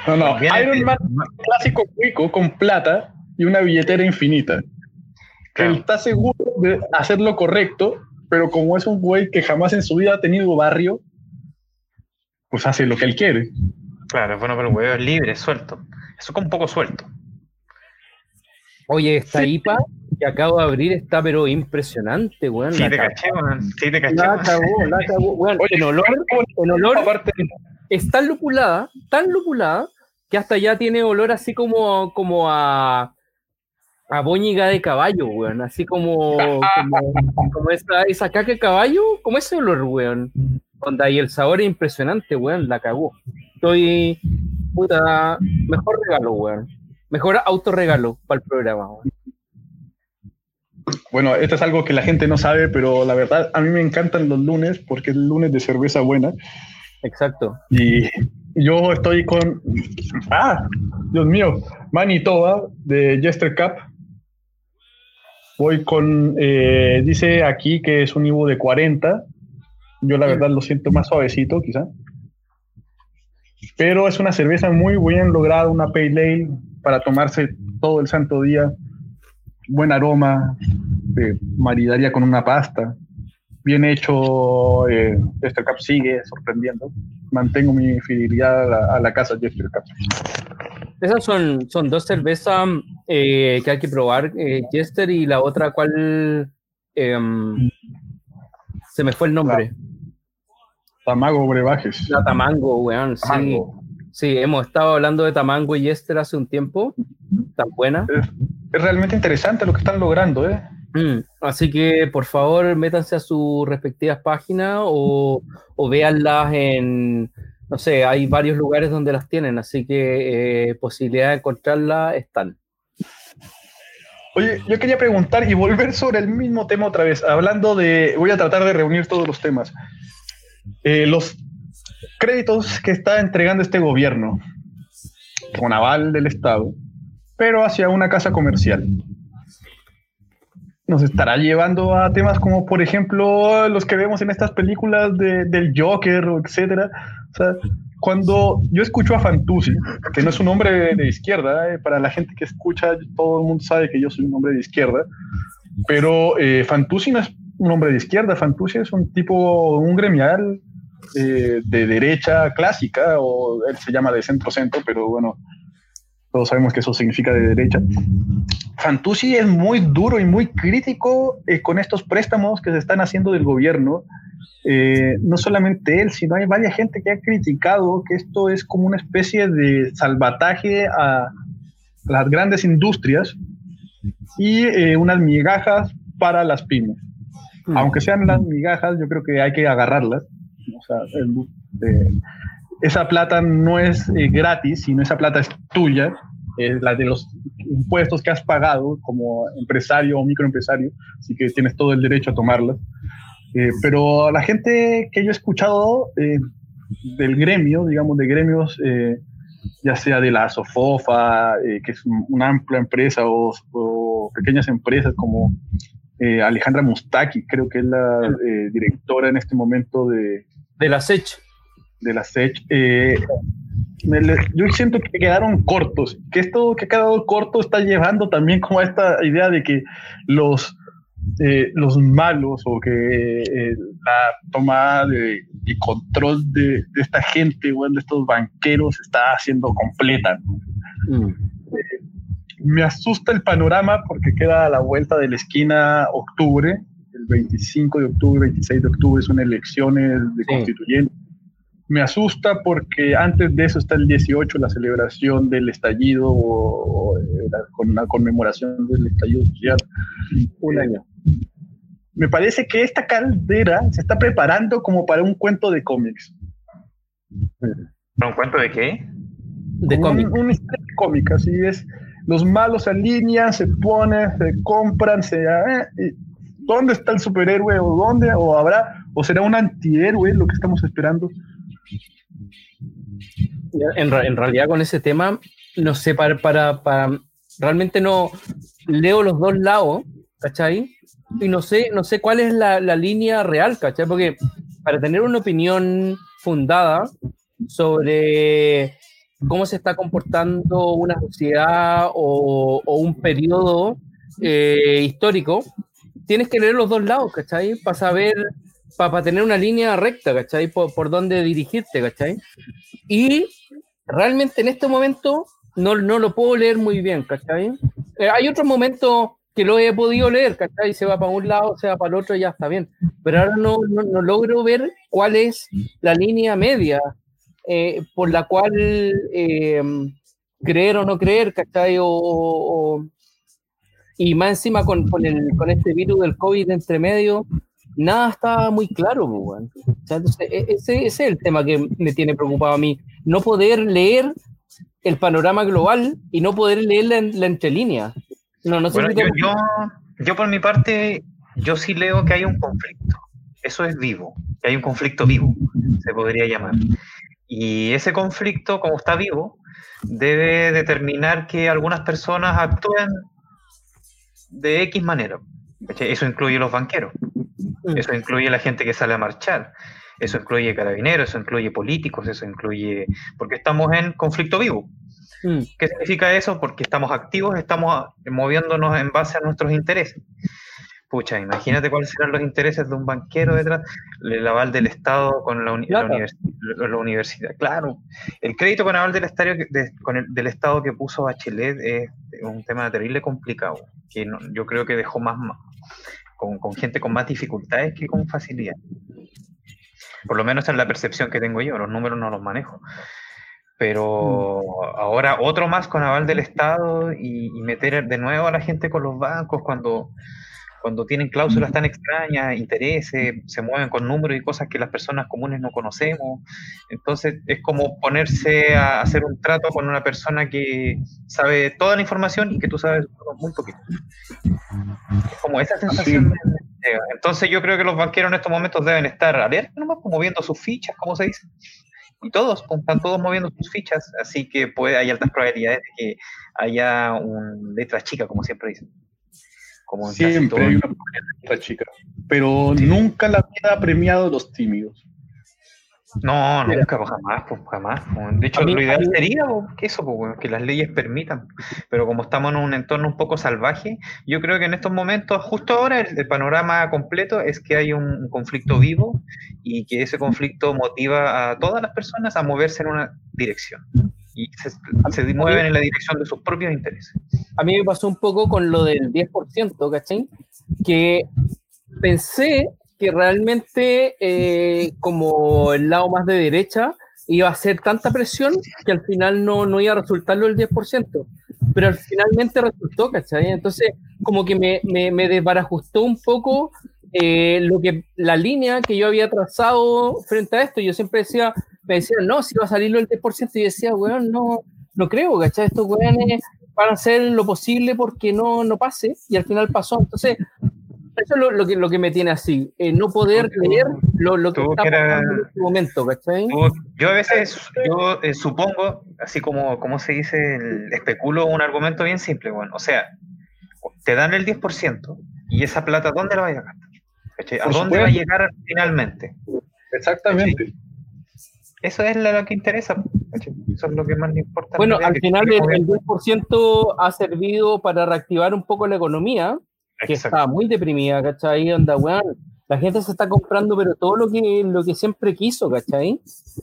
No, no, Iron Man clásico cuico con plata y una billetera infinita. Claro. Él está seguro de hacer lo correcto, pero como es un güey que jamás en su vida ha tenido barrio, pues hace lo que él quiere. Claro, bueno, pero el güey es libre, suelto. Eso es un poco suelto. Oye, esta sí. IPA que acabo de abrir está pero impresionante, weón. Sí, te caché, weón. Sí, te caché. La cagó, la cagó, weón. Oye, en olor, en olor aparte, es tan lupulada, tan lupulada, que hasta ya tiene olor así como, como a, a boñiga de caballo, weón. Así como, como, como, esa, esa caca de caballo, como ese olor, weón. Onda, y el sabor es impresionante, weón, la cagó. Estoy, puta, mejor regalo, weón. Mejor autorregalo para el programa, weón. Bueno, esto es algo que la gente no sabe, pero la verdad a mí me encantan los lunes porque es el lunes de cerveza buena. Exacto. Y yo estoy con. Ah, Dios mío, Manitoba de Jester Cup. Voy con. Eh, dice aquí que es un Ivo de 40. Yo la verdad lo siento más suavecito, quizá. Pero es una cerveza muy bien lograda, una pale ale para tomarse todo el santo día. Buen aroma, eh, maridaría con una pasta bien hecho, eh, Jester Cup sigue sorprendiendo. Mantengo mi fidelidad a la, a la casa Jester Cup. Esas son, son dos cervezas eh, que hay que probar, eh, Jester y la otra, ¿cuál? Em, se me fue el nombre. Tamago Brebajes. La Tamango, weón. Sí. Tamango. Sí, hemos estado hablando de Tamango y Esther hace un tiempo. Tan buena. Es, es realmente interesante lo que están logrando, ¿eh? Mm, Así que por favor métanse a sus respectivas páginas o, o véanlas en, no sé, hay varios lugares donde las tienen, así que eh, posibilidad de encontrarlas están. Oye, yo quería preguntar y volver sobre el mismo tema otra vez, hablando de, voy a tratar de reunir todos los temas. Eh, los créditos que está entregando este gobierno con aval del Estado, pero hacia una casa comercial. Nos estará llevando a temas como, por ejemplo, los que vemos en estas películas de- del Joker, etcétera. O sea, cuando yo escucho a Fantuzzi, que no es un hombre de, de izquierda, eh, para la gente que escucha, todo el mundo sabe que yo soy un hombre de izquierda, pero eh, Fantuzzi no es un hombre de izquierda, Fantuzzi es un tipo, un gremial eh, de derecha clásica, o él se llama de centro-centro, pero bueno, todos sabemos que eso significa de derecha. Fantuzzi es muy duro y muy crítico eh, con estos préstamos que se están haciendo del gobierno. Eh, no solamente él, sino hay varias gente que ha criticado que esto es como una especie de salvataje a las grandes industrias y eh, unas migajas para las pymes. Mm. Aunque sean las migajas, yo creo que hay que agarrarlas. O sea, el- eh, esa plata no es eh, gratis, sino esa plata es tuya, es la de los impuestos que has pagado como empresario o microempresario, así que tienes todo el derecho a tomarlas. Eh, pero la gente que yo he escuchado eh, del gremio, digamos, de gremios, eh, ya sea de la Sofofa, eh, que es un- una amplia empresa, o, o pequeñas empresas como eh, Alejandra Mustaki, creo que es la eh, directora en este momento de, De la SECH. de la SECH, me yo siento que quedaron cortos, que esto que ha quedado corto está llevando también como a esta idea de que los, eh, los malos o que eh, la toma de, control de, de esta gente, bueno, de estos banqueros está haciendo completa. Mm. Me asusta el panorama porque queda a la vuelta de la esquina octubre, el 25 de octubre, 26 de octubre son elecciones de Sí. constituyentes. Me asusta porque antes de eso está el 18, la celebración del estallido o, o, eh, la, con la conmemoración del estallido social. Un Eh, año. Me parece que esta caldera se está preparando como para un cuento de cómics. ¿Un cuento de qué? De Como cómic. Un, una historia cómica, así es. Los malos se alinean, se ponen, se compran, se... eh, y ¿Dónde está el superhéroe? ¿O dónde? ¿O habrá? ¿O será un antihéroe lo que estamos esperando? En, realidad con ese tema, no sé, para, para, realmente no leo los dos lados, ¿cachai? Y no sé, no sé cuál es la, la línea real, ¿cachai? Porque para tener una opinión fundada sobre cómo se está comportando una sociedad o, o un periodo eh, histórico, tienes que leer los dos lados, ¿cachai? Para saber, para, tener una línea recta, ¿cachai? Por, por dónde dirigirte, ¿cachai? Y realmente en este momento no, no lo puedo leer muy bien, ¿cachai? Eh, hay otros momentos que lo he podido leer, ¿cachai? Se va para un lado, se va para el otro, ya está bien. Pero ahora no, no, no logro ver cuál es la línea media eh, por la cual eh, creer o no creer, ¿cachai? Y más encima con, con, el, con este virus del COVID entre medio, nada está muy claro, pues, weón. O sea, entonces, e- ese, ese es el tema que me tiene preocupado a mí. No poder leer el panorama global y no poder leer la, la entrelínea. No, no sé Bueno, yo, yo, yo por mi parte, yo sí leo que hay un conflicto. Eso es vivo, que hay un conflicto vivo, se podría llamar. Y ese conflicto, como está vivo, debe determinar que algunas personas actúen de X manera. Eso incluye los banqueros, eso incluye la gente que sale a marchar, eso incluye carabineros, eso incluye políticos, eso incluye... porque estamos en conflicto vivo. Mm, ¿Qué significa eso? Porque estamos activos, estamos moviéndonos en base a nuestros intereses. Pucha, imagínate cuáles serán los intereses de un banquero detrás, el aval del Estado con la, uni- la Plata. univers- la- la universidad. Claro, el crédito con aval del, estadio que- de- con el- del Estado que puso Bachelet es un tema terrible complicado, que no- yo creo que dejó más, con, con gente con más dificultades que con facilidad. Por lo menos esa es la percepción que tengo yo, los números no los manejo. Pero Mm. ahora otro más con aval del Estado y, y meter de nuevo a la gente con los bancos cuando, cuando tienen cláusulas tan extrañas, intereses, se mueven con números y cosas que las personas comunes no conocemos. Entonces es como ponerse a hacer un trato con una persona que sabe toda la información y que tú sabes muy poquito. Es como esa sensación. Entonces yo creo que los banqueros en estos momentos deben estar alerta nomás, pues, moviendo sus fichas, como se dice. Y todos, pues, están todos moviendo sus fichas, así que puede, hay altas probabilidades de que haya un letra chica, como siempre dicen. Como en casi Siempre hay una otra chica. Pero nunca la vida ha premiado a los tímidos. No, nunca, pues jamás, pues jamás. pues. De hecho, mí- lo ideal mí- sería pues, que eso, pues, que las leyes permitan. Pero como estamos en un entorno un poco salvaje, yo creo que en estos momentos, justo ahora, el, el panorama completo es que hay un, un conflicto vivo y que ese conflicto motiva a todas las personas a moverse en una dirección. Y se, se mueven en la dirección de sus propios intereses. a mí me pasó un poco con lo del 10%, ¿cachai? Que pensé que realmente eh, como el lado más de derecha iba a ser tanta presión que al final no, no iba a resultarlo el 10%, pero al finalmente resultó, ¿cachai? Entonces como que me, me, me desbarajustó un poco eh, lo que, la línea que yo había trazado frente a esto. Yo siempre decía, me decían, no, si va a salir el 10%, y yo decía, weón, no, no creo, ¿cachai? Estos weones van a hacer lo posible porque no, no pase, y al final pasó. Entonces, eso es lo, lo que, lo que me tiene así, eh, no poder Tú- leer lo, lo que tú está era- pasando en este momento, ¿cachai? Tú- Yo a veces, yo eh, supongo, así como, como se dice, el- especulo un argumento bien simple, bueno, o sea, te dan el 10% y esa plata, ¿dónde la vas a gastar? ¿A dónde va a llegar finalmente? Exactamente. Eso es lo que interesa, eso es lo que más le importa. en Bueno, al que final el, que el 10% ha servido para reactivar un poco la economía, que Exacto. está muy deprimida, ¿cachai? Onda, weón, la gente se está comprando, pero todo lo que, lo que siempre quiso, ¿cachai?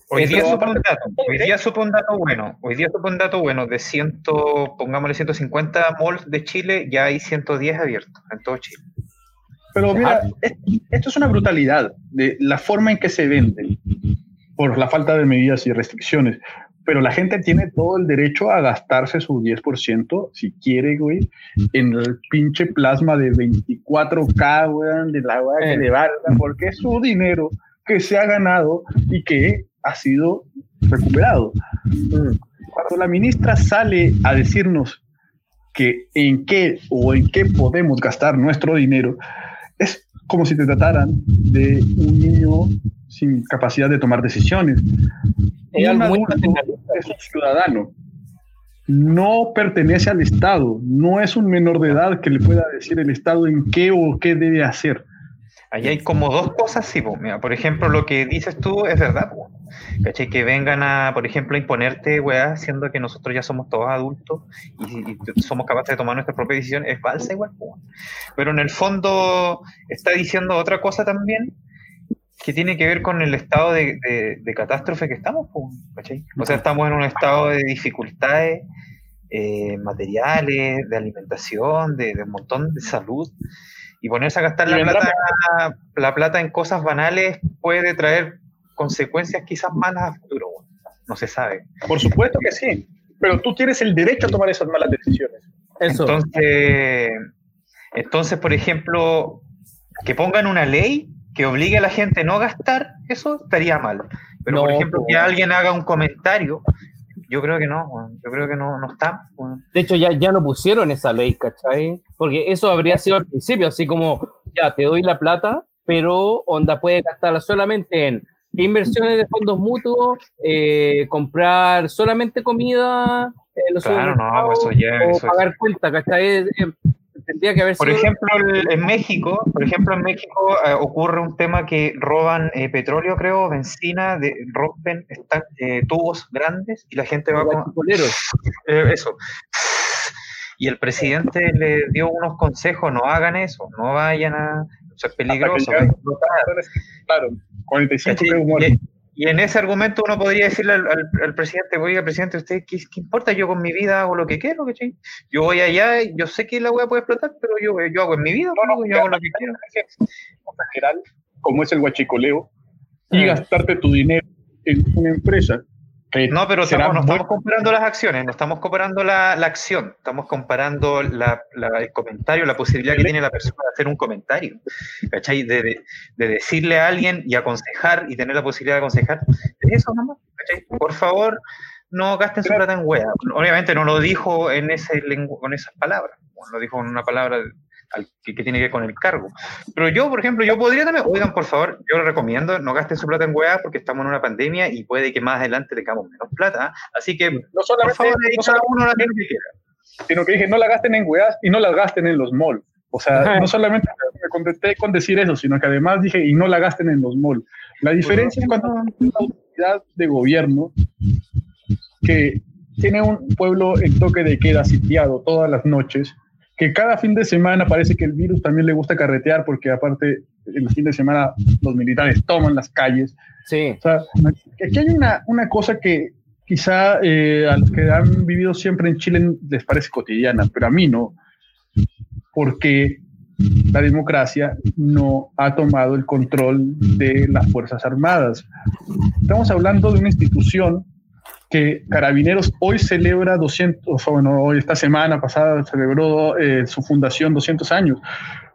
Hoy día supe un dato, hoy día supe un dato bueno, hoy día supe un dato bueno, de 100, pongámosle 150 malls de Chile, ya hay 110 abiertos en todo Chile. Pero mira, es- esto es una brutalidad de la forma en que se venden por la falta de medidas y restricciones. Pero la gente tiene todo el derecho a gastarse su 10%, si quiere, güey, en el pinche plasma de 24K, weón, de la weá que Eh. le valga, porque es su dinero que se ha ganado y que ha sido recuperado. Cuando la ministra sale a decirnos que en qué o en qué podemos gastar nuestro dinero, es como si te trataran de un niño sin capacidad de tomar decisiones. Es algo Un es un ciudadano. No pertenece al Estado. No es un menor de edad que le pueda decir el Estado en qué o qué debe hacer. Ahí hay como dos cosas, sí, po. Mira, por ejemplo, lo que dices tú es verdad, po. ¿Cachai? Que vengan a, por ejemplo, a imponerte, weá, siendo que nosotros ya somos todos adultos y, y somos capaces de tomar nuestra propia decisión, es falsa igual, po. Pero en el fondo está diciendo otra cosa también que tiene que ver con el estado de, de- de catástrofe que estamos. O sea, estamos en un estado de dificultades eh, materiales, de alimentación, de, de un montón de salud. Y ponerse a gastar la plata, la plata en cosas banales puede traer consecuencias quizás malas a futuro. No se sabe. Por supuesto que sí, pero tú tienes el derecho a tomar esas malas decisiones. Eso. Entonces, entonces, por ejemplo, que pongan una ley que obligue a la gente a no gastar, eso estaría mal. Pero, por ejemplo, que alguien haga un comentario, yo creo que no, yo creo que no, no está. De hecho, ya, ya no pusieron esa ley, ¿cachai? Porque eso habría sido al principio, así como, ya, te doy la plata, pero onda puede gastarla solamente en inversiones de fondos mutuos, eh, comprar solamente comida, los Claro, no, pues eso ya- o eso es- pagar cuentas, ¿cachai? Tendría que haber Por sido... ejemplo, en México, por ejemplo, en México eh, ocurre un tema que roban eh, petróleo, creo, benzina, de, rompen esta- eh, tubos grandes y la gente va con. Eh, eso. Y el presidente le dio unos consejos, no hagan eso, no vayan a... Eso es peligroso. Claro, 45 ¿Cachai? pesos muertos. Y, en ese argumento uno podría decirle al, al- al presidente, oiga, presidente, ¿usted qué, qué importa? Yo con mi vida hago lo que quiero, ¿cachai? Yo voy allá, yo sé que la hueá puede explotar, pero yo, yo hago en mi vida, No, no, yo hago lo que quiero. general, como es el huachicoleo, y Mm. gastarte tu dinero en una empresa. No, pero estamos- no estamos comparando las acciones, no estamos comparando la, la acción, estamos comparando la- la- el comentario, la posibilidad que tiene la persona de hacer un comentario, ¿cachai? De, de- de decirle a alguien y aconsejar y tener la posibilidad de aconsejar. Es eso nomás, ¿cachai? Por favor, no gasten su plata en wea. Obviamente no lo dijo en ese con esas palabras, lo dijo en una palabra al- que, que tiene que ver con el cargo. Pero yo, por ejemplo, yo podría también, oigan, por favor, yo les recomiendo, no gasten su plata en weá porque estamos en una pandemia y puede que más adelante tengamos menos plata. Así que, No por solamente, favor, ahí no cada uno lo que quiera. sino que dije, no la gasten en weas y no la gasten en los malls. O sea, Ajá. no solamente me contenté con decir eso, sino que además dije, y no la gasten en los malls. La diferencia es cuando una autoridad de gobierno que tiene un pueblo en toque de queda sitiado todas las noches, que cada fin de semana parece que el virus también le gusta carretear, porque aparte en los fines de semana los militares toman las calles. Sí. O sea, aquí hay una, una cosa que quizá eh, a los que han vivido siempre en Chile les parece cotidiana, pero a mí no, porque la democracia no ha tomado el control de las Fuerzas Armadas. Estamos hablando de una institución que Carabineros hoy celebra 200, o bueno, hoy esta semana pasada celebró eh, su fundación 200 años.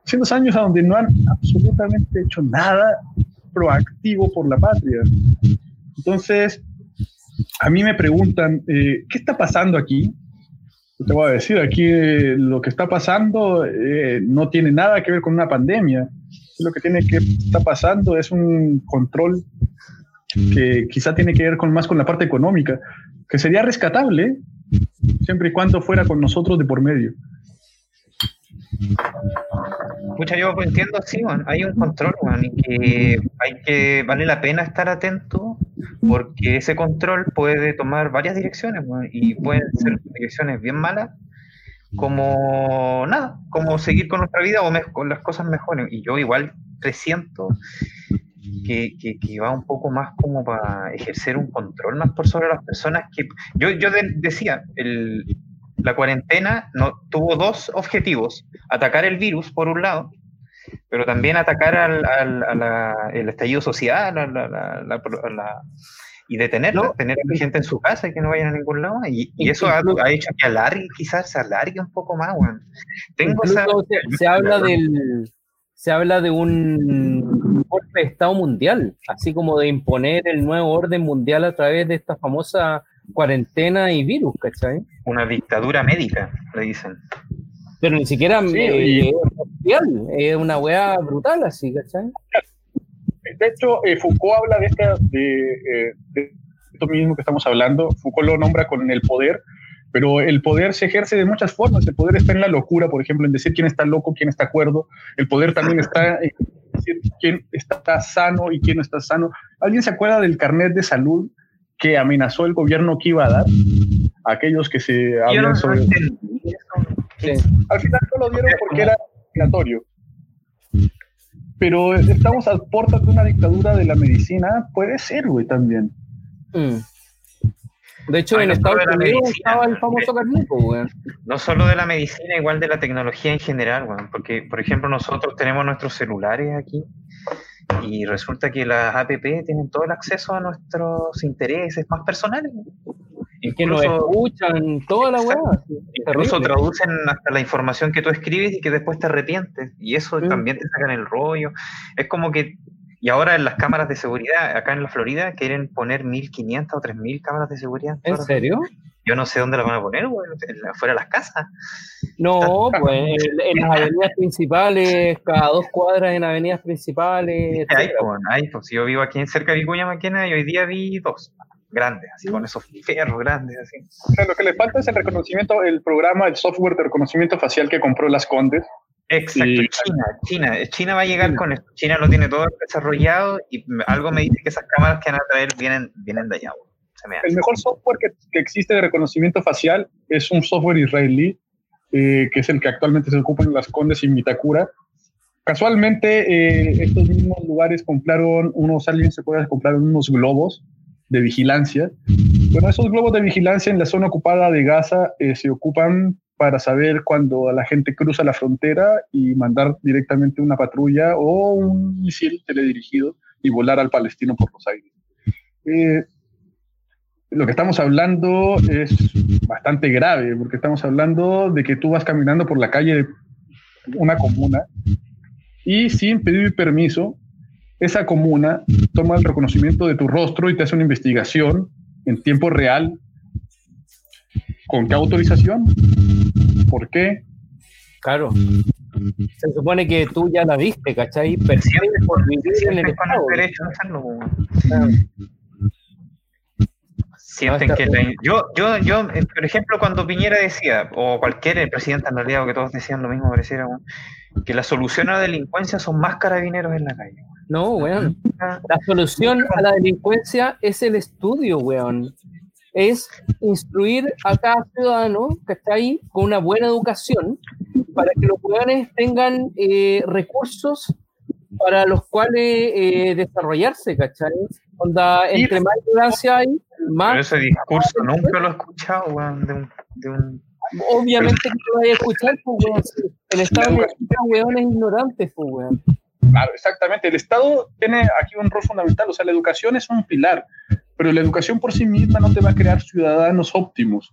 200 años a donde no han absolutamente hecho nada proactivo por la patria. Entonces, a mí me preguntan, eh, ¿qué está pasando aquí? Te voy a decir, aquí eh, lo que está pasando eh, no tiene nada que ver con una pandemia. Lo que tiene que está pasando es un control que quizá tiene que ver con más con la parte económica, que sería rescatable siempre y cuando fuera con nosotros de por medio. Escucha, yo entiendo, sí, man, hay un control, man, y que hay que, vale la pena estar atento porque ese control puede tomar varias direcciones, man, y pueden ser direcciones bien malas, como nada, como seguir con nuestra vida o con las cosas mejores. Y yo igual presiento que, que, que va un poco más como para ejercer un control más por sobre las personas que... Yo, yo de- decía, el, la cuarentena no, tuvo dos objetivos, atacar el virus por un lado, pero también atacar al, al- a la- el estallido social a la- la- y detenerlo, No. tener a la gente en su casa y que no vayan a ningún lado. Y, y eso ha, ha hecho que alargue, quizás se alargue un poco más, weón. Tengo esa... Se, se habla del se habla de un golpe de Estado mundial, así como de imponer el nuevo orden mundial a través de esta famosa cuarentena y virus, ¿cachai? Una dictadura médica, le dicen. Pero ni siquiera Sí, eh, y- es mundial, es una weá brutal así, ¿cachai? De hecho, eh, Foucault habla de, esta, de, eh, de esto mismo que estamos hablando. Foucault lo nombra con el poder, pero el poder se ejerce de muchas formas. El poder está en la locura, por ejemplo, en decir quién está loco, quién está cuerdo. El poder también está en decir quién está sano y quién no está sano. ¿Alguien se acuerda del carnet de salud que amenazó el gobierno que iba a dar? A aquellos que se no sobre... Sí. Al final no lo dieron porque era obligatorio. Pero estamos a puertas de una dictadura de la medicina. Puede ser, güey, también. Mm. De hecho, Ay, en no Estados Unidos medicina, estaba el famoso weón. No solo de la medicina, igual de la tecnología en general, weón. Porque, por ejemplo, nosotros tenemos nuestros celulares aquí y resulta que las APP tienen todo el acceso a nuestros intereses más personales. que nos Incluso, escuchan, toda la weá. incluso terrible. traducen hasta la información que tú escribes y que después te arrepientes. Y eso Sí. también te sacan el rollo. Es como que. Y ahora en las cámaras de seguridad, acá en la Florida, quieren poner 1500 o 3000 cámaras de seguridad. ¿En serio? Yo no sé dónde las van a poner, la- fuera de las casas. No, pues en, en las avenidas principales, cada dos cuadras en avenidas principales. Hay, pues, hay, pues, yo vivo aquí en cerca de Vicuña Maquena y hoy día vi dos grandes, así con esos fierros grandes, así. O sea, lo que le falta es el reconocimiento, el programa, el software de reconocimiento facial que compró las Condes. Exacto. China, China, China va a llegar con esto. China lo tiene todo desarrollado y algo me dice que esas cámaras que van a traer vienen, vienen de allá. me. El mejor software que, que existe de reconocimiento facial es un software israelí, eh, que es el que actualmente se ocupa en las Condes y Mitacura. Casualmente, eh, estos mismos lugares compraron unos, alguien se puede comprar unos globos de vigilancia. Bueno, esos globos de vigilancia en la zona ocupada de Gaza eh, se ocupan para saber cuando la gente cruza la frontera y mandar directamente una patrulla o un misil teledirigido y volar al palestino por los aires. Eh, lo que estamos hablando es bastante grave, porque estamos hablando de que tú vas caminando por la calle de una comuna y sin pedir permiso, esa comuna toma el reconocimiento de tu rostro y te hace una investigación en tiempo real. ¿Con qué autorización? ¿Por qué? Claro. Se supone que tú ya la viste, ¿cachai? Persigues por vivir en el con Estado. el derecho de hacerlo, weón. Claro. Sienten No, que la- yo, yo, yo, eh, por ejemplo, cuando Piñera decía, o cualquier el presidente en realidad, o que todos decían lo mismo, pareciera, que la solución a la delincuencia son más carabineros en la calle. No, weón. Ah, La solución a la delincuencia es el estudio, weón. Es instruir a cada ciudadano que está ahí con una buena educación para que los weones tengan eh, recursos para los cuales eh, desarrollarse, ¿cachai? Onda, entre más ignorancia hay, Pero más ese discurso nunca lo he escuchado, weón, de un, de un obviamente que lo vais a escuchar, pues, weón. El Estado necesita weones ignorantes, pues, weón. Claro, exactamente. El Estado tiene aquí un rol fundamental, o sea, la educación es un pilar, pero la educación por sí misma no te va a crear ciudadanos óptimos.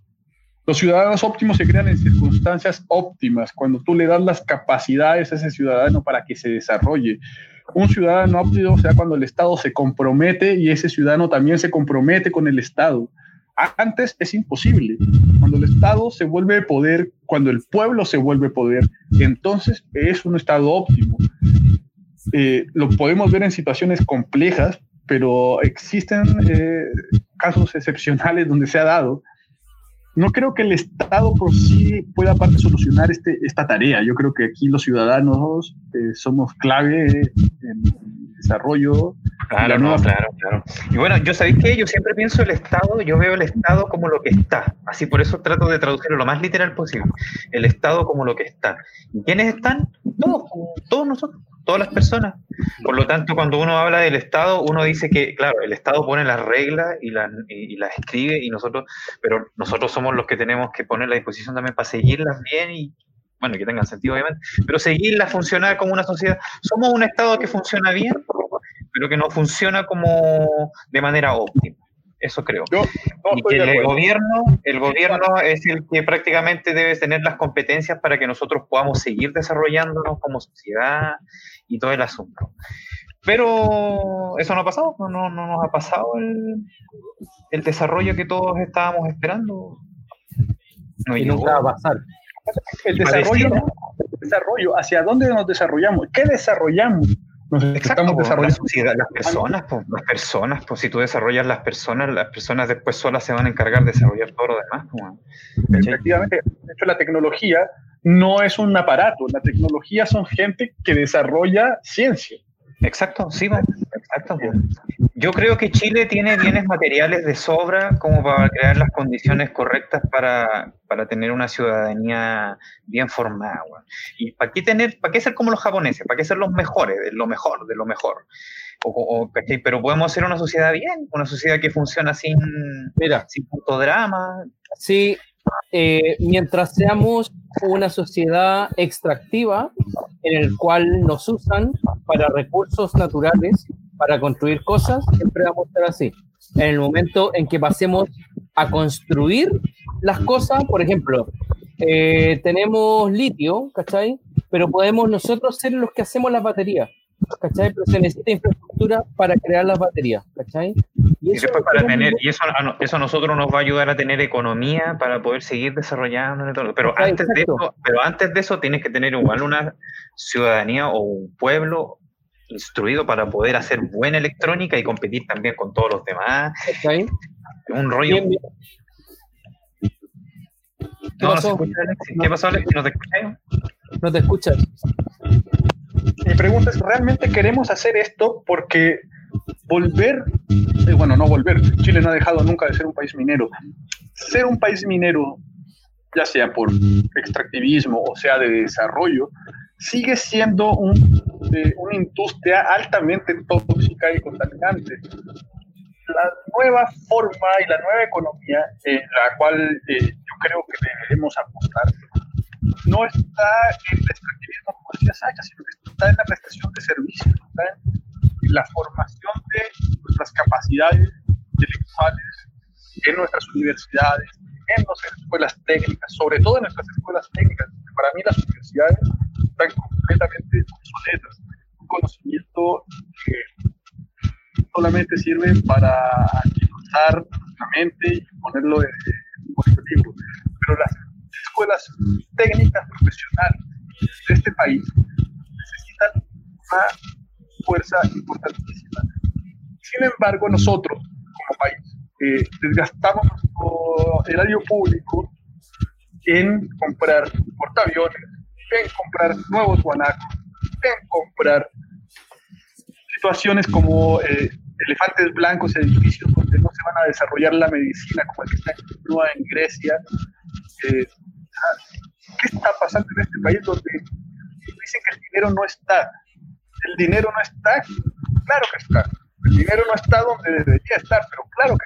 Los ciudadanos óptimos se crean en circunstancias óptimas, cuando tú le das las capacidades a ese ciudadano para que se desarrolle. Un ciudadano óptimo, sea, cuando el Estado se compromete y ese ciudadano también se compromete con el Estado. Antes es imposible. Cuando el Estado se vuelve poder, cuando el pueblo se vuelve poder, entonces es un Estado óptimo eh, lo podemos ver en situaciones complejas, pero existen eh, casos excepcionales donde se ha dado. No creo que el Estado por sí pueda aparte solucionar este, esta tarea. Yo creo que aquí los ciudadanos eh, somos clave en el desarrollo. Claro, La no, claro, claro. Y bueno, yo sabéis que yo siempre pienso el Estado, yo veo el Estado como lo que está. Así por eso trato de traducirlo lo más literal posible. El Estado como lo que está. ¿Y quiénes están? Todos, todos nosotros, todas las personas. Por lo tanto, cuando uno habla del Estado, uno dice que, claro, el Estado pone las reglas y las, y, y las escribe, y nosotros, pero nosotros somos los que tenemos que poner la disposición también para seguirlas bien y, bueno, que tengan sentido, obviamente, pero seguirlas, funcionar como una sociedad. Somos un Estado que funciona bien, pero que no funciona como de manera óptima. Eso creo. Yo no y que el gobierno, el gobierno es el que prácticamente debe tener las competencias para que nosotros podamos seguir desarrollándonos como sociedad y todo el asunto. Pero eso no ha pasado, no, no, no nos ha pasado el, el desarrollo que todos estábamos esperando. No Y nunca va a pasar. El desarrollo, pareciera- desarrollo, ¿hacia dónde nos desarrollamos? ¿Qué desarrollamos? Nos Exacto, estamos la desarrollando. sociedad, las personas, po, las personas, pues si tú desarrollas las personas, las personas después solas se van a encargar de desarrollar todo lo demás. ¿Cachai? Efectivamente, de hecho la tecnología no es un aparato, la tecnología son gente que desarrolla ciencia. Exacto, sí, exacto. Yo creo que Chile tiene bienes materiales de sobra como para crear las condiciones correctas para, para tener una ciudadanía bien formada. ¿Y para qué tener, para qué ser como los japoneses? ¿Para qué ser los mejores, de lo mejor, de lo mejor? O, o- ¿cachai? Pero podemos hacer una sociedad bien, una sociedad que funciona sin, Mira, sin tanto drama. Sí, eh, mientras seamos una sociedad extractiva en el cual nos usan para recursos naturales, para construir cosas, siempre vamos a estar así. En el momento en que pasemos a construir las cosas, por ejemplo, eh, tenemos litio, ¿cachai? Pero podemos nosotros ser los que hacemos las baterías, ¿cachai? Pero se necesita infraestructura para crear las baterías, ¿cachai? Y eso después para tener, y eso a, eso a nosotros nos va a ayudar a tener economía para poder seguir desarrollando. Pero Ah, antes de eso, pero antes de eso tienes que tener igual una ciudadanía o un pueblo instruido para poder hacer buena electrónica y competir también con todos los demás. ¿cachai? Un rollo. Bien, bien. No, pasó? escucha. ¿Qué? ¿No te escuchas? No te escuchas. Mi pregunta es, ¿realmente queremos hacer esto porque volver, eh, bueno, no volver, Chile no ha dejado nunca de ser un país minero, ser un país minero, ya sea por extractivismo o sea de desarrollo, sigue siendo un, eh, una industria altamente tóxica y contaminante. La nueva forma y la nueva economía en la cual eh, yo creo que debemos apostar no está en extractivismo, como sino está en la prestación de servicios, está en la formación de nuestras capacidades intelectuales en nuestras universidades, en nuestras escuelas técnicas, sobre todo en nuestras escuelas técnicas. Para mí las universidades están completamente obsoletas. Un conocimiento que solamente sirve para impulsar la mente y ponerlo en un libro. Pero las escuelas técnicas profesionales de este país necesitan una fuerza importantísima. Sin embargo, nosotros, como país, eh, desgastamos nuestro erario público en comprar portaaviones, en comprar nuevos guanacos, en comprar situaciones como eh, elefantes blancos, edificios donde no se van a desarrollar la medicina como el que está en Grecia. Eh, ¿Qué está pasando en este país donde dicen que el dinero no está? El dinero no está, claro que está. El dinero no está donde debería estar, pero claro que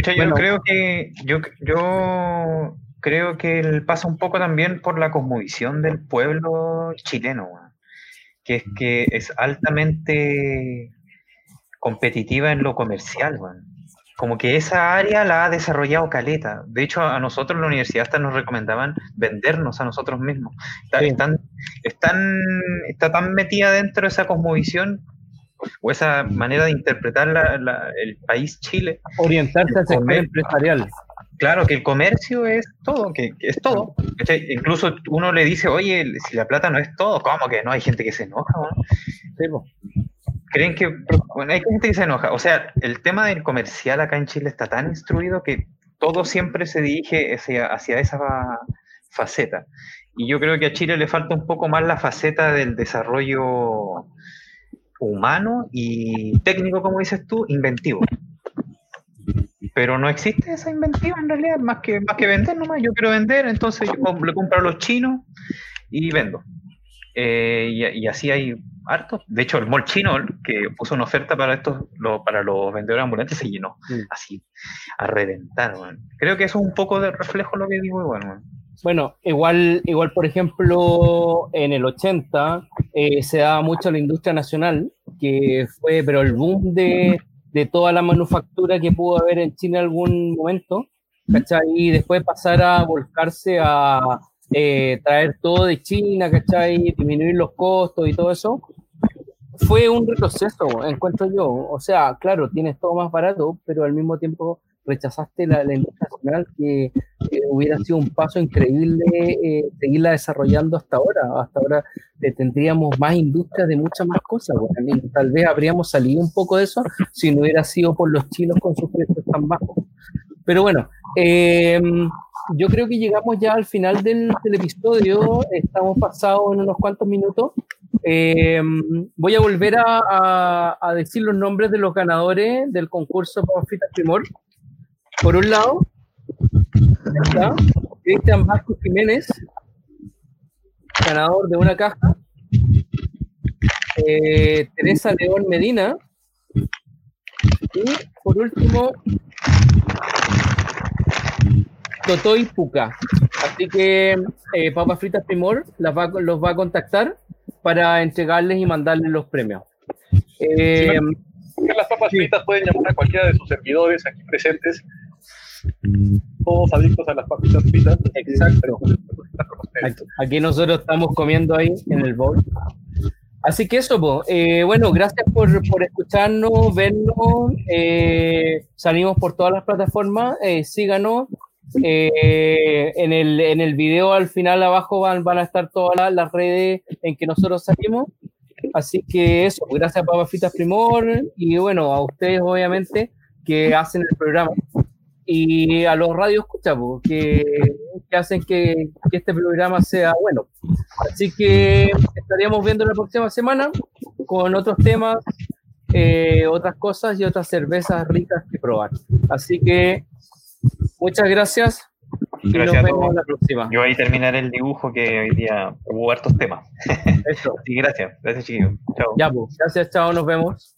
está. yo creo que yo, yo creo que pasa un poco también por la cosmovisión del pueblo chileno, que es que es altamente competitiva en lo comercial, como que esa área la ha desarrollado Caleta. De hecho, a nosotros la universidad hasta nos recomendaban vendernos a nosotros mismos. Está, están, está tan metida dentro de esa cosmovisión o esa manera de interpretar el país Chile. Orientarse al sector empresarial. Claro, que el comercio es todo, que, es todo. Incluso uno le dice, oye, si la plata no es todo, ¿cómo que no? Hay gente que se enoja, ¿no? Creen que, bueno, hay gente que se enoja. O sea, el tema del comercial acá en Chile está tan instruido que todo siempre se dirige hacia, hacia esa faceta. Y yo creo que a Chile le falta un poco más la faceta del desarrollo humano y técnico, como dices tú, inventivo. Pero no existe esa inventiva en realidad, más que, más que vender nomás. Yo quiero vender, entonces yo le compro a los chinos y vendo. Eh, y, así hay De hecho, el mall chino que puso una oferta para estos, para los vendedores ambulantes se llenó así, a reventar. Creo que eso es un poco de reflejo lo que digo igual. Bueno, igual, igual por ejemplo, en el 80 eh, se daba mucho la industria nacional, que fue, pero el boom de, de toda la manufactura que pudo haber en China en algún momento, ¿cachai? Y después pasar a volcarse a, eh, traer todo de China, ¿cachai? Disminuir los costos y todo eso. Fue un retroceso, encuentro yo. O sea, claro, tienes todo más barato, pero al mismo tiempo rechazaste la, industria nacional que hubiera sido un paso increíble eh, seguirla desarrollando hasta ahora. Hasta ahora tendríamos más industrias de muchas más cosas. tal vez habríamos salido un poco de eso si no hubiera sido por los chinos con sus precios tan bajos. Pero bueno, eh, yo creo que llegamos ya al final del, episodio. Estamos pasados en unos cuantos minutos. Eh, voy a volver a, decir los nombres de los ganadores del concurso Fita Primor. Por un lado, está Cristian Marcos Jiménez, ganador de una caja. Eh, Teresa León Medina. Y por último, Totoy Puca. Así que eh, Papas Fritas Primor las va, los va a contactar para entregarles y mandarles los premios. Eh, las papas fritas pueden llamar a cualquiera de sus servidores aquí presentes. Todos adictos a las papitas fritas. Exacto. Aquí, nosotros estamos comiendo ahí en el bowl. Así que eso, eh, bueno, gracias por, por escucharnos, vernos. Eh, salimos por todas las plataformas. Eh, síganos, eh, en, el, en el video al final abajo van, van a estar todas las, redes en que nosotros salimos. Así que eso, gracias a Papas Fritas Primor y bueno, a ustedes obviamente que hacen el programa y a los radios escucha, que, que, hacen que, que, este programa sea bueno. Así que estaríamos viendo la próxima semana con otros temas, eh, otras cosas y otras cervezas ricas que probar. Así que Muchas gracias. Y nos vemos la próxima. Yo ahí terminaré el dibujo que hoy día hubo hartos temas. Eso. sí, gracias. Gracias, chiquillos. Chao. Ya, pues. Gracias, chao. Nos vemos.